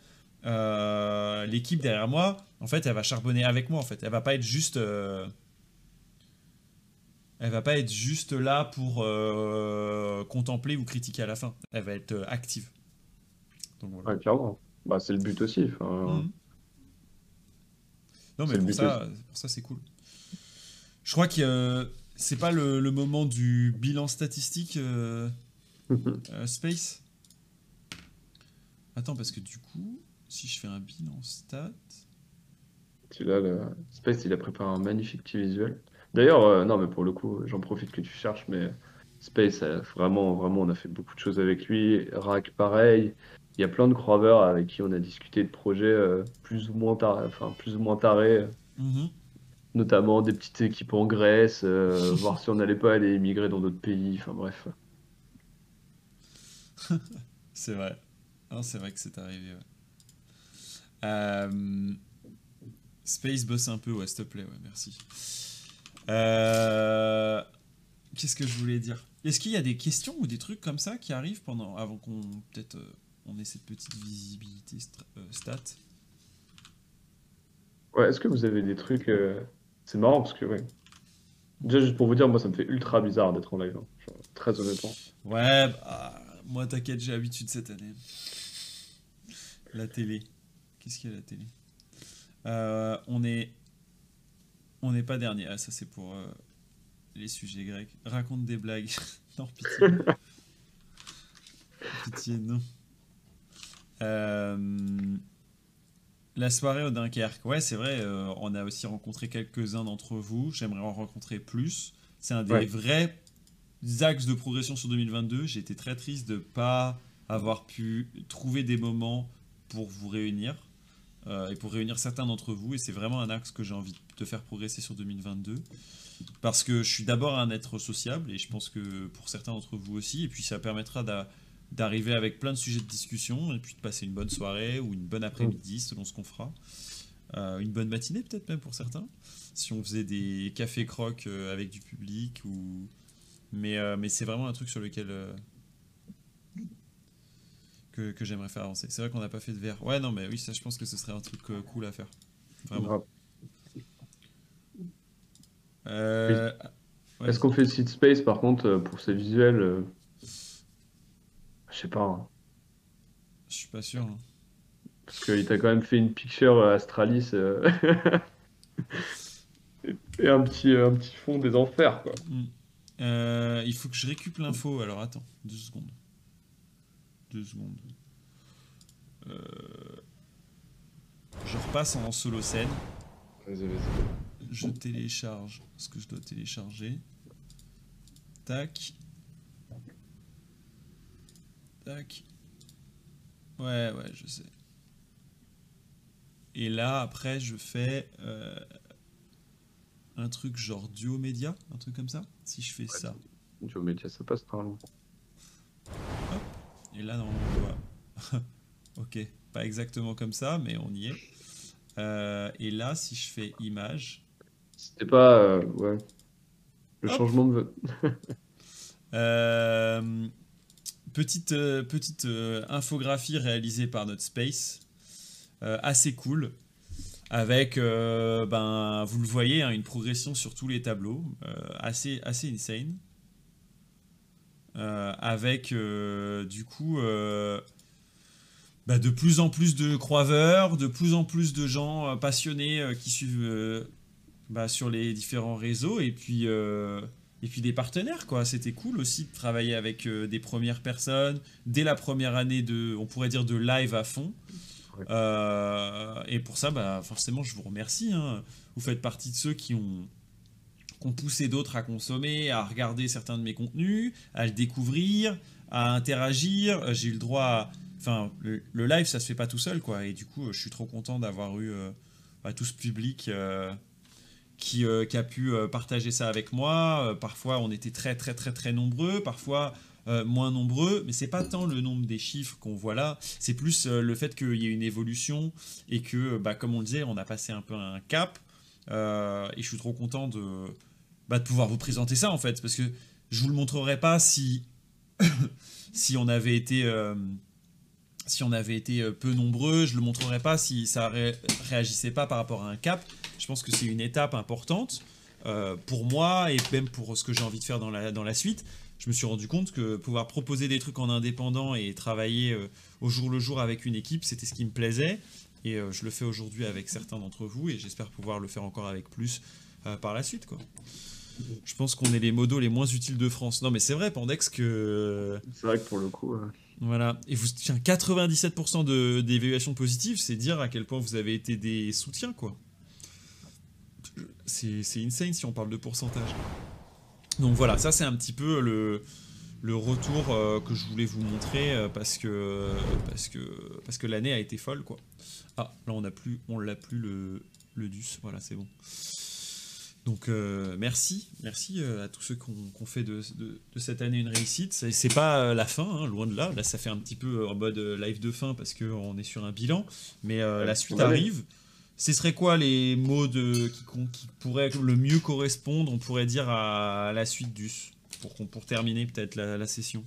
euh, l'équipe derrière moi, en fait, elle va charbonner avec moi. En fait, elle va pas être juste. Euh, elle va pas être juste là pour contempler ou critiquer à la fin. Elle va être active. Donc, voilà. clairement. Bah, c'est le but aussi. Mhm. Non, mais pour ça, pour ça, c'est cool. Je crois a c'est pas le, moment du bilan statistique euh, euh, Space? Attends, parce que du coup, si je fais un bilan stat. Tu l'as, le... Space, il a préparé un magnifique petit visuel. D'ailleurs, euh, non, mais pour le coup, j'en profite que tu cherches, mais Space, vraiment, vraiment, on a fait beaucoup de choses avec lui. Rack, pareil. Il y a plein de cravers avec qui on a discuté de projets plus ou moins tarés, enfin, plus ou moins tarés. Mm-hmm notamment des petites équipes en Grèce, euh, voir si on n'allait pas aller émigrer dans d'autres pays, enfin bref. c'est vrai. c'est vrai que c'est arrivé. Euh, Space bosse un peu, ouais, s'il te plaît, ouais, merci. Euh, qu'est-ce que je voulais dire? Est-ce qu'il y a des questions ou des trucs comme ça qui arrivent pendant, avant qu'on peut-être on ait cette petite visibilité stat Ouais, est-ce que vous avez des trucs c'est marrant parce que, ouais. Déjà, juste pour vous dire, moi, ça me fait ultra bizarre d'être en live. Hein. très honnêtement. Ouais, bah, moi, t'inquiète, j'ai l'habitude cette année. La télé. Qu'est-ce qu'il y a la télé? Euh, On est. On n'est pas dernier. Ah, ça, c'est pour euh, les sujets grecs. Raconte des blagues. non, pitié. pitié, non. Euh. La soirée au Dunkerque, ouais, c'est vrai, euh, on a aussi rencontré quelques-uns d'entre vous. J'aimerais en rencontrer plus. C'est un des vrais axes de progression sur 2022. J'ai été très triste de ne pas avoir pu trouver des moments pour vous réunir euh, et pour réunir certains d'entre vous. Et c'est vraiment un axe que j'ai envie de faire progresser sur 2022. Parce que je suis d'abord un être sociable et je pense que pour certains d'entre vous aussi. Et puis ça permettra de d'arriver avec plein de sujets de discussion et puis de passer une bonne soirée ou une bonne après-midi selon ce qu'on fera. Euh, une bonne matinée peut-être même pour certains, si on faisait des cafés crocs euh, avec du public ou... Mais, euh, mais c'est vraiment un truc sur lequel que, que j'aimerais faire avancer. C'est vrai qu'on n'a pas fait de verre. Ouais non mais oui ça je pense que ce serait un truc cool à faire. Vraiment. Est-ce qu'on fait le site space par contre pour ces visuels je sais pas. Hein. Je suis pas sûr. Hein. Parce qu'il t'a quand même fait une picture euh, Astralis euh, et un petit, un petit fond des enfers. Quoi. Euh, il faut que je récupère l'info. Alors attends, deux secondes. Deux secondes. Je repasse en solo scène. Vas-y, vas-y. Je télécharge ce que je dois télécharger. Tac. Ouais, ouais, je sais. Et là, après, je fais euh, un truc genre duo média, un truc comme ça. Si je fais ça. Duo média, ça passe par là. Et là, non, on voit. ok. pas exactement comme ça, mais on y est. Euh, et là, si je fais image, C'était pas. euh, ouais. Le Hop. changement de. Euh, petite euh, euh, infographie réalisée par notre space, euh, assez cool, avec, ben, vous le voyez, hein, une progression sur tous les tableaux, assez, assez insane. Avec du coup bah, de plus en plus de croiveurs, de plus en plus de gens passionnés qui suivent bah, sur les différents réseaux et puis et puis des partenaires quoi. C'était cool aussi de travailler avec euh, des premières personnes dès la première année de, on pourrait dire de live à fond. Ouais. Euh, et pour ça, bah, forcément, je vous remercie. hein. Vous faites partie de ceux qui ont qui ont poussé d'autres à consommer, à regarder certains de mes contenus, à le découvrir, à interagir. J'ai eu le droit à... Enfin, le, le live, ça se fait pas tout seul, quoi. Et du coup, je suis trop content d'avoir eu euh, bah, tout ce public qui, euh, qui a pu euh, partager ça avec moi. Euh, parfois, on était très, très, très, très nombreux. Parfois, moins nombreux. Mais c'est pas tant le nombre des chiffres qu'on voit là. C'est plus le fait qu'il y ait une évolution et que, bah, comme on le disait, on a passé un peu un cap. Et je suis trop content de, bah, de pouvoir vous présenter ça en fait, parce que je vous le montrerai pas si si on avait été si on avait été euh, peu nombreux, je le montrerai pas si ça ré- réagissait pas par rapport à un cap. Je pense que c'est une étape importante euh, pour moi et même pour ce que j'ai envie de faire dans la, dans la suite. Je me suis rendu compte que pouvoir proposer des trucs en indépendant et travailler euh, au jour le jour avec une équipe, c'était ce qui me plaisait. Et je le fais aujourd'hui avec certains d'entre vous et j'espère pouvoir le faire encore avec plus par la suite. Je pense qu'on est les modos les moins utiles de France. Non mais c'est vrai, Pandex, que... C'est vrai que pour le coup. Voilà. Et vous, tiens, 97% de- d'évaluation positive, c'est dire à quel point vous avez été des soutiens, quoi. C'est c'est insane si on parle de pourcentage. Donc voilà, ça c'est un petit peu le, le retour euh, que je voulais vous montrer euh, parce que, parce que, parce que l'année a été folle, quoi. Ah, là on n'a plus, on l'a plus le, le DUS, voilà, c'est bon. Donc euh, merci, merci euh, à tous ceux qui ont, fait de, de- de cette année une réussite. C'est pas euh, la fin, hein, loin de là. Là, ça fait un petit peu en mode live de fin parce qu'on est sur un bilan. Mais euh, la suite arrive. Ce serait quoi les mots de, qui, pourraient le mieux correspondre, on pourrait dire, à la suite du pour, terminer peut-être la, la session?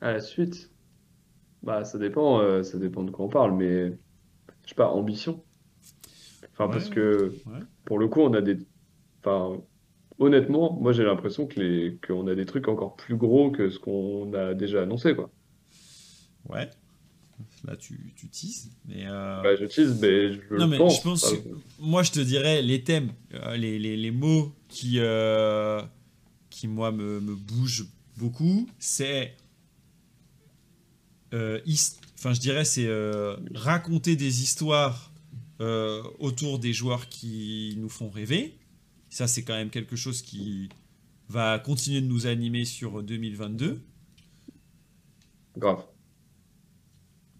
À la suite? Bah, ça dépend, euh, ça dépend de quoi on parle, mais je sais pas, ambition. Enfin, Ouais, parce que ouais. pour le coup, on a des. Enfin, honnêtement, moi j'ai l'impression que les... qu'on a des trucs encore plus gros que ce qu'on a déjà annoncé, quoi. Ouais. Là, tu, tu teases. Mais euh, Bah, je tease, mais je Non, le mais pense. je pense que- moi, je te dirais les thèmes, euh, les, les- les mots qui, euh, qui moi, me, me bougent beaucoup, c'est. euh, his- Enfin, je dirais, c'est raconter des histoires autour des joueurs qui nous font rêver. Ça, c'est quand même quelque chose qui va continuer de nous animer sur 2022 Grave.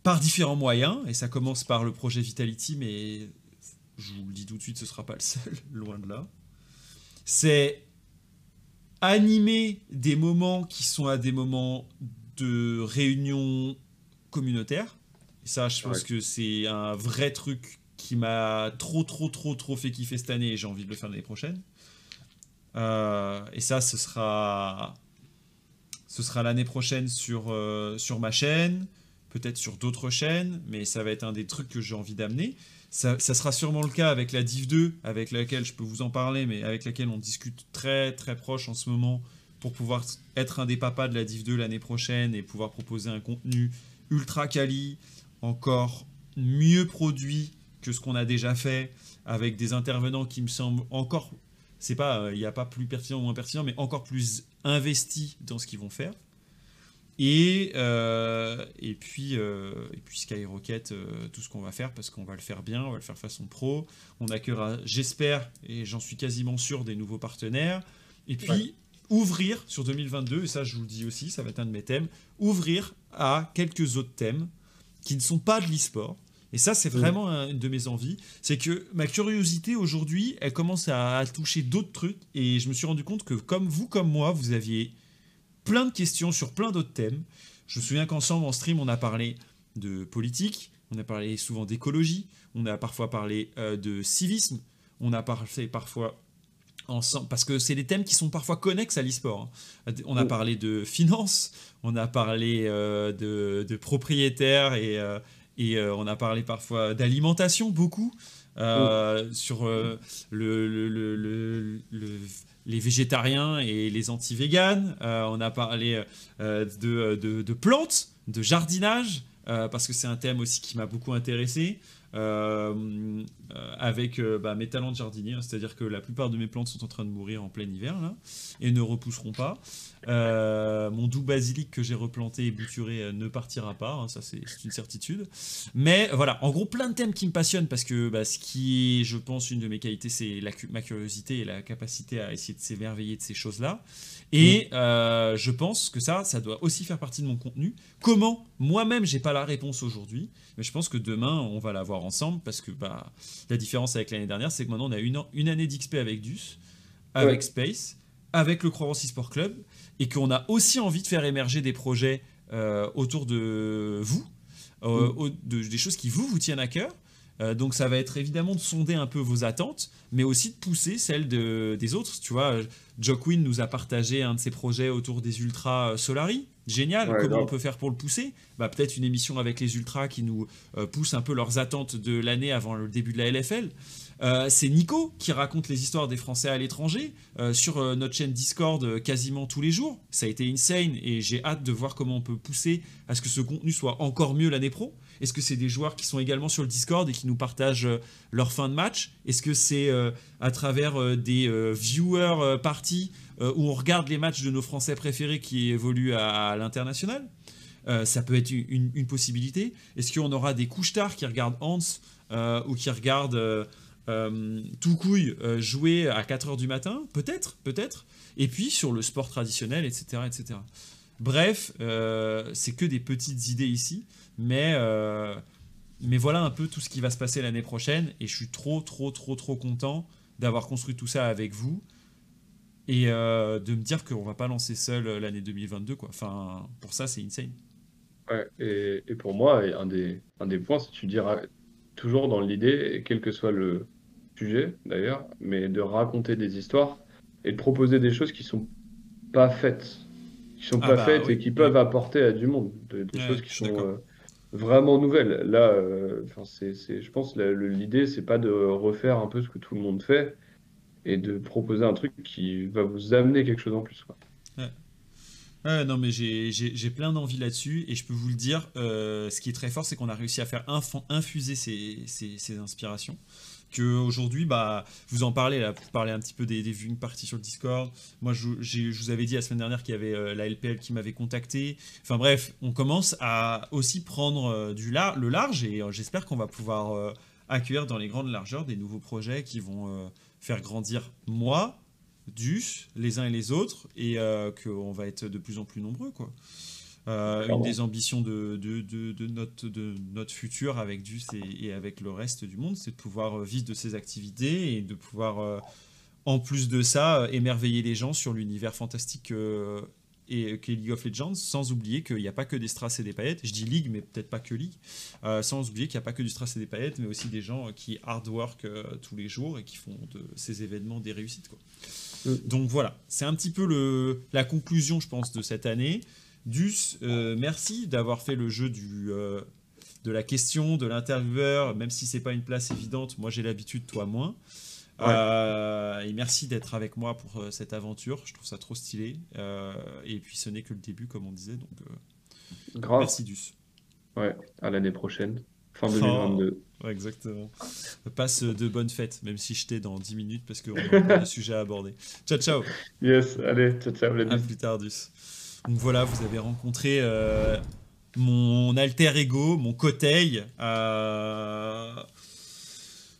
par différents moyens, et ça commence par le projet Vitality, mais je vous le dis tout de suite, ce sera pas le seul, loin de là. C'est animer des moments qui sont à des moments de réunion communautaire. Et ça, je pense Ouais. que c'est un vrai truc qui m'a trop, trop, trop, trop fait kiffer cette année, et j'ai envie de le faire l'année prochaine. Euh, et ça, ce sera, ce sera l'année prochaine sur, euh, sur ma chaîne peut-être sur d'autres chaînes, mais ça va être un des trucs que j'ai envie d'amener. Ça, ça sera sûrement le cas avec la Div 2, avec laquelle je peux vous en parler, mais avec laquelle on discute très très proche en ce moment pour pouvoir être un des papas de la Div 2 l'année prochaine et pouvoir proposer un contenu ultra quali, encore mieux produit que ce qu'on a déjà fait, avec des intervenants qui me semblent encore, c'est pas, euh, il n'y a pas plus pertinent ou moins pertinent, mais encore plus investis dans ce qu'ils vont faire. Et, euh, et, puis, euh, et puis Skyrocket, euh, tout ce qu'on va faire, parce qu'on va le faire bien, on va le faire façon pro. On accueillera, j'espère, et j'en suis quasiment sûr, des nouveaux partenaires. Et puis, Ouais. ouvrir sur 2022, et ça je vous le dis aussi, ça va être un de mes thèmes, ouvrir à quelques autres thèmes qui ne sont pas de l'e-sport. Et ça, c'est Mhm. vraiment un- une de mes envies. C'est que ma curiosité aujourd'hui, elle commence à, à toucher d'autres trucs. Et je me suis rendu compte que, comme vous, comme moi, vous aviez plein de questions sur plein d'autres thèmes. Je me souviens qu'ensemble, en stream, on a parlé de politique, on a parlé souvent d'écologie, on a parfois parlé de civisme, on a parlé parfois ensemble, parce que c'est des thèmes qui sont parfois connexes à l'e-sport. Hein. On a parlé de finances, on a parlé de, de, propriétaires et, et on a parlé parfois d'alimentation beaucoup. sur le, les végétariens et les anti-véganes. on a parlé de, de, plantes, de jardinage, parce que c'est un thème aussi qui m'a beaucoup intéressé. Euh, euh, avec euh, bah, mes talents de jardinier, c'est-à-dire que la plupart de mes plantes sont en train de mourir en plein hiver là, et ne repousseront pas. mon doux basilic que j'ai replanté et bouturé ne partira pas, hein, ça c'est une certitude. Mais voilà, en gros plein de thèmes qui me passionnent parce que bah, ce qui est, je pense, une de mes qualités, c'est ma curiosité et la capacité à essayer de s'émerveiller de ces choses-là. Et mm. euh, je pense que ça, ça doit aussi faire partie de mon contenu. Comment Moi-même, j'ai pas la réponse aujourd'hui, mais je pense que demain, on va la voir ensemble parce que bah, la différence avec l'année dernière, c'est que maintenant, on a une, une année d'XP avec Dus, avec Space, avec le Croix Sport Club, et qu'on a aussi envie de faire émerger des projets euh, autour de vous, euh, mm. des choses qui vous, vous tiennent à cœur. Euh, donc ça va être évidemment de sonder un peu vos attentes, mais aussi de pousser celles des autres. Tu vois, Joe Quinn nous a partagé un de ses projets autour des Ultras euh, Solari. Génial, comment on peut faire pour le pousser? Bah, Peut-être une émission avec les Ultras qui nous euh, pousse un peu leurs attentes de l'année avant le début de la LFL. c'est Nico qui raconte les histoires des Français à l'étranger sur notre chaîne Discord quasiment tous les jours. Ça a été insane et j'ai hâte de voir comment on peut pousser à ce que ce contenu soit encore mieux l'année pro. Est-ce que c'est des joueurs qui sont également sur le Discord et qui nous partagent euh, leur fin de match? Est-ce que c'est euh, à travers euh, des viewer parties où on regarde les matchs de nos Français préférés qui évoluent à, l'international? Ça peut être une, possibilité. Est-ce qu'on aura des couches-tard qui regardent Hans ou qui regardent couille jouer à 4h du matin? Peut-être, peut-être. Et puis sur le sport traditionnel, etc. etc. Bref, c'est que des petites idées ici. Mais, euh, mais voilà un peu tout ce qui va se passer l'année prochaine. Et je suis trop, trop, trop, trop content d'avoir construit tout ça avec vous. Et euh, de me dire qu'on va pas lancer seul l'année 2022. Quoi. Enfin, pour ça, c'est insane. Ouais, et, et, pour moi, un des, un des points, c'est tu diras toujours dans l'idée, quel que soit le sujet d'ailleurs, mais de raconter des histoires et de proposer des choses qui sont pas faites, qui sont ah pas bah faites et qui peuvent apporter à du monde, des, choses qui sont vraiment nouvelle. Là, euh, c'est, je pense que l'idée, c'est pas de refaire un peu ce que tout le monde fait et de proposer un truc qui va vous amener quelque chose en plus. Quoi. Ouais. non, mais j'ai plein d'envie là-dessus et je peux vous le dire, euh, ce qui est très fort, c'est qu'on a réussi à faire infuser ces, ces, ces inspirations qu'aujourd'hui, bah, vous en parlez, vous parlez un petit peu des, des viewing parties sur le Discord. Moi, je, je, vous avais dit la semaine dernière qu'il y avait euh, la LPL qui m'avait contacté. Enfin bref, on commence à aussi prendre euh, du le large et euh, j'espère qu'on va pouvoir accueillir dans les grandes largeurs des nouveaux projets qui vont faire grandir moi, Dus, les uns et les autres et qu'on va être de plus en plus nombreux, quoi. Euh, une des ambitions de, de, de, notre, de notre futur avec DUS et, avec le reste du monde, c'est de pouvoir euh, vivre de ces activités et de pouvoir, euh, en plus de ça, émerveiller les gens sur l'univers fantastique et qu'est League of Legends, sans oublier qu'il n'y a pas que des strass et des paillettes. Je dis League, mais peut-être pas que League. sans oublier qu'il n'y a pas que du strass et des paillettes, mais aussi des gens qui hard work tous les jours et qui font de ces événements des réussites. Quoi. Donc voilà, c'est un petit peu le, la conclusion, je pense, de cette année. Dus, euh, merci d'avoir fait le jeu du, euh, de la question, de l'intervieweur, même si c'est pas une place évidente. Moi, j'ai l'habitude, toi moins. Euh, et merci d'être avec moi pour cette aventure. Je trouve ça trop stylé. et puis, ce n'est que le début, comme on disait. Donc, merci Dus. Ouais, à l'année prochaine, fin 2022. exactement. Passe de bonnes fêtes, même si je t'ai dans 10 minutes parce qu'on a des sujets à aborder. Ciao, ciao. Yes, allez, ciao, ciao. À plus tard, Dus. Donc voilà, vous avez rencontré euh, mon alter ego, mon coteil, euh,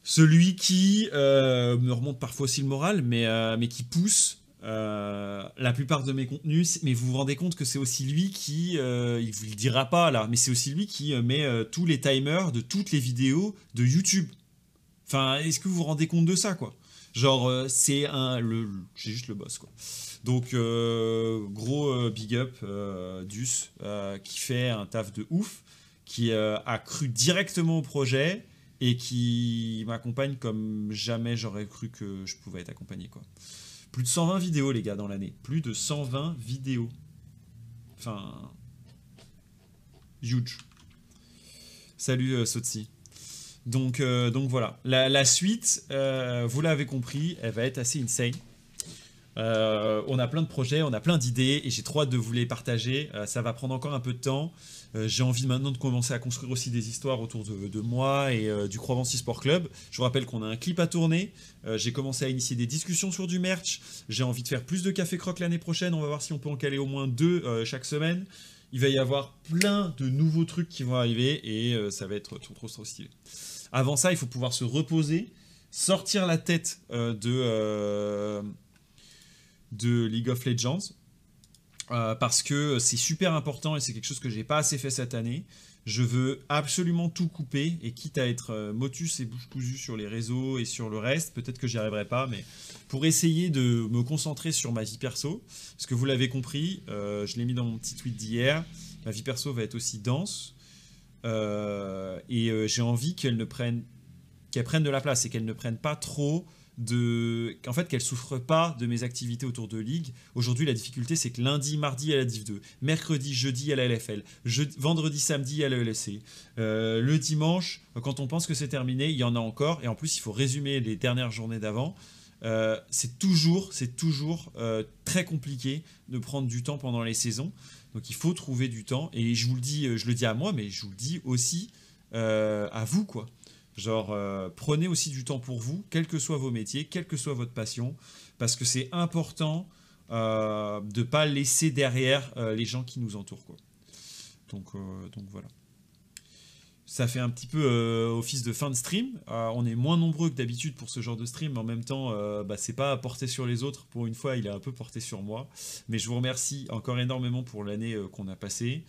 celui qui euh, me remonte parfois aussi le moral, mais, mais qui pousse la plupart de mes contenus. Mais vous vous rendez compte que c'est aussi lui qui, il vous le dira pas là, mais c'est aussi lui qui met tous les timers de toutes les vidéos de YouTube. Enfin, est-ce que vous vous rendez compte de ça, quoi? Genre, c'est un, le, j'ai juste le boss, quoi. Donc, euh, gros euh, big up, euh, Dus, qui fait un taf de ouf, qui a cru directement au projet et qui m'accompagne comme jamais j'aurais cru que je pouvais être accompagné. Quoi. Plus de 120 vidéos, les gars, dans l'année. Plus de 120 vidéos. Enfin. Huge. Salut Sotsi. Donc, donc voilà. La, suite, vous l'avez compris, elle va être assez insane. Euh, on a plein de projets, on a plein d'idées et j'ai trop hâte de vous les partager. Euh, ça va prendre encore un peu de temps. Euh, j'ai envie maintenant de commencer à construire aussi des histoires autour de, moi et du Crovency Sport Club. Je vous rappelle qu'on a un clip à tourner. j'ai commencé à initier des discussions sur du merch. J'ai envie de faire plus de café croque l'année prochaine. On va voir si on peut en caler au moins deux chaque semaine. Il va y avoir plein de nouveaux trucs qui vont arriver et ça va être trop, trop, trop stylé. Avant ça, il faut pouvoir se reposer, sortir la tête de de League of Legends. Euh, parce que c'est super important et c'est quelque chose que j'ai pas assez fait cette année. Je veux absolument tout couper et quitte à être euh, motus et bouche cousue sur les réseaux et sur le reste, peut-être que j'y arriverai pas, mais pour essayer de me concentrer sur ma vie perso, parce que vous l'avez compris, euh, je l'ai mis dans mon petit tweet d'hier, ma vie perso va être aussi dense et j'ai envie qu'elle ne prenne qu'elle prenne de la place et qu'elle ne prenne pas trop de qu'en fait qu'elle souffre pas de mes activités autour de ligue. Aujourd'hui, la difficulté c'est que lundi, mardi elle a Div 2, mercredi, jeudi elle a LFL, vendredi, samedi elle a LSC. Euh, le dimanche, quand on pense que c'est terminé, il y en a encore et en plus il faut résumer les dernières journées d'avant. Euh, c'est toujours, c'est toujours euh, très compliqué de prendre du temps pendant les saisons. Donc il faut trouver du temps et je vous le dis, je le dis à moi, mais je vous le dis aussi à vous quoi. Genre, euh, prenez aussi du temps pour vous, quels que soient vos métiers, quelle que soit votre passion, parce que c'est important euh, de ne pas laisser derrière euh, les gens qui nous entourent. Donc, voilà. Ça fait un petit peu office de fin de stream. on est moins nombreux que d'habitude pour ce genre de stream, mais en même temps, bah, c'est pas porté sur les autres. Pour une fois, il est un peu porté sur moi. Mais je vous remercie encore énormément pour l'année qu'on a passée.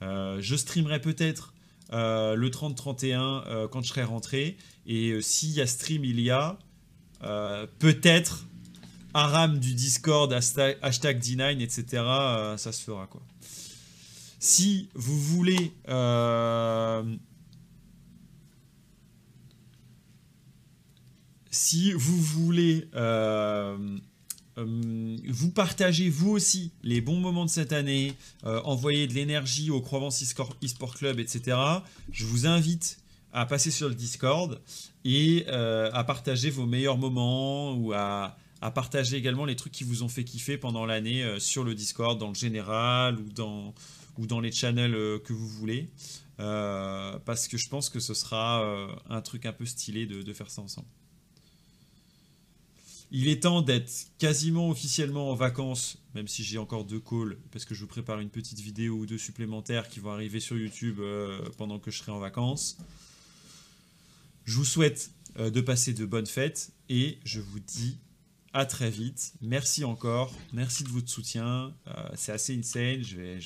je streamerai peut-être le 30-31 euh, quand je serai rentré. Et euh, s'il y a stream, il y a peut-être Aram du Discord, hashtag, D9, etc. ça se fera quoi. Si vous voulez si vous voulez euh, vous partagez vous aussi les bons moments de cette année, euh, envoyez de l'énergie au Provence eSport Club, etc. Je vous invite à passer sur le Discord et euh, à partager vos meilleurs moments ou à, partager également les trucs qui vous ont fait kiffer pendant l'année sur le Discord, dans le général ou dans, ou dans les channels que vous voulez. parce que je pense que ce sera un truc un peu stylé de faire ça ensemble. Il est temps d'être quasiment officiellement en vacances, même si j'ai encore deux calls, parce que je vous prépare une petite vidéo ou deux supplémentaires qui vont arriver sur YouTube euh, pendant que je serai en vacances. Je vous souhaite euh, de passer de bonnes fêtes et je vous dis à très vite. Merci encore, merci de votre soutien. Euh, c'est assez insane. Je vais,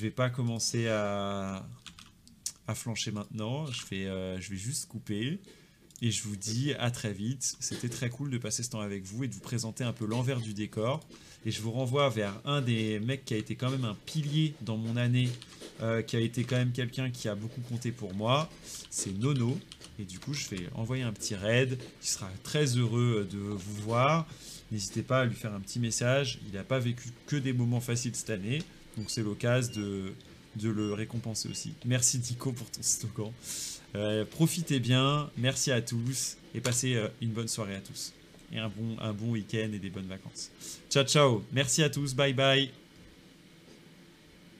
vais pas commencer à, à flancher maintenant. Je vais juste couper. Et je vous dis à très vite. C'était très cool de passer ce temps avec vous et de vous présenter un peu l'envers du décor. Et je vous renvoie vers un des mecs qui a été quand même un pilier dans mon année, euh, qui a été quand même quelqu'un qui a beaucoup compté pour moi. C'est Nono. Et du coup, je vais envoyer un petit raid. Il sera très heureux de vous voir. N'hésitez pas à lui faire un petit message. Il n'a pas vécu que des moments faciles cette année. Donc c'est l'occasion de, de le récompenser aussi. Merci Dico pour ton slogan. Euh, profitez bien, merci à tous et passez euh, une bonne soirée à tous. Et un bon, un bon week-end et des bonnes vacances. Ciao ciao, merci à tous, bye bye.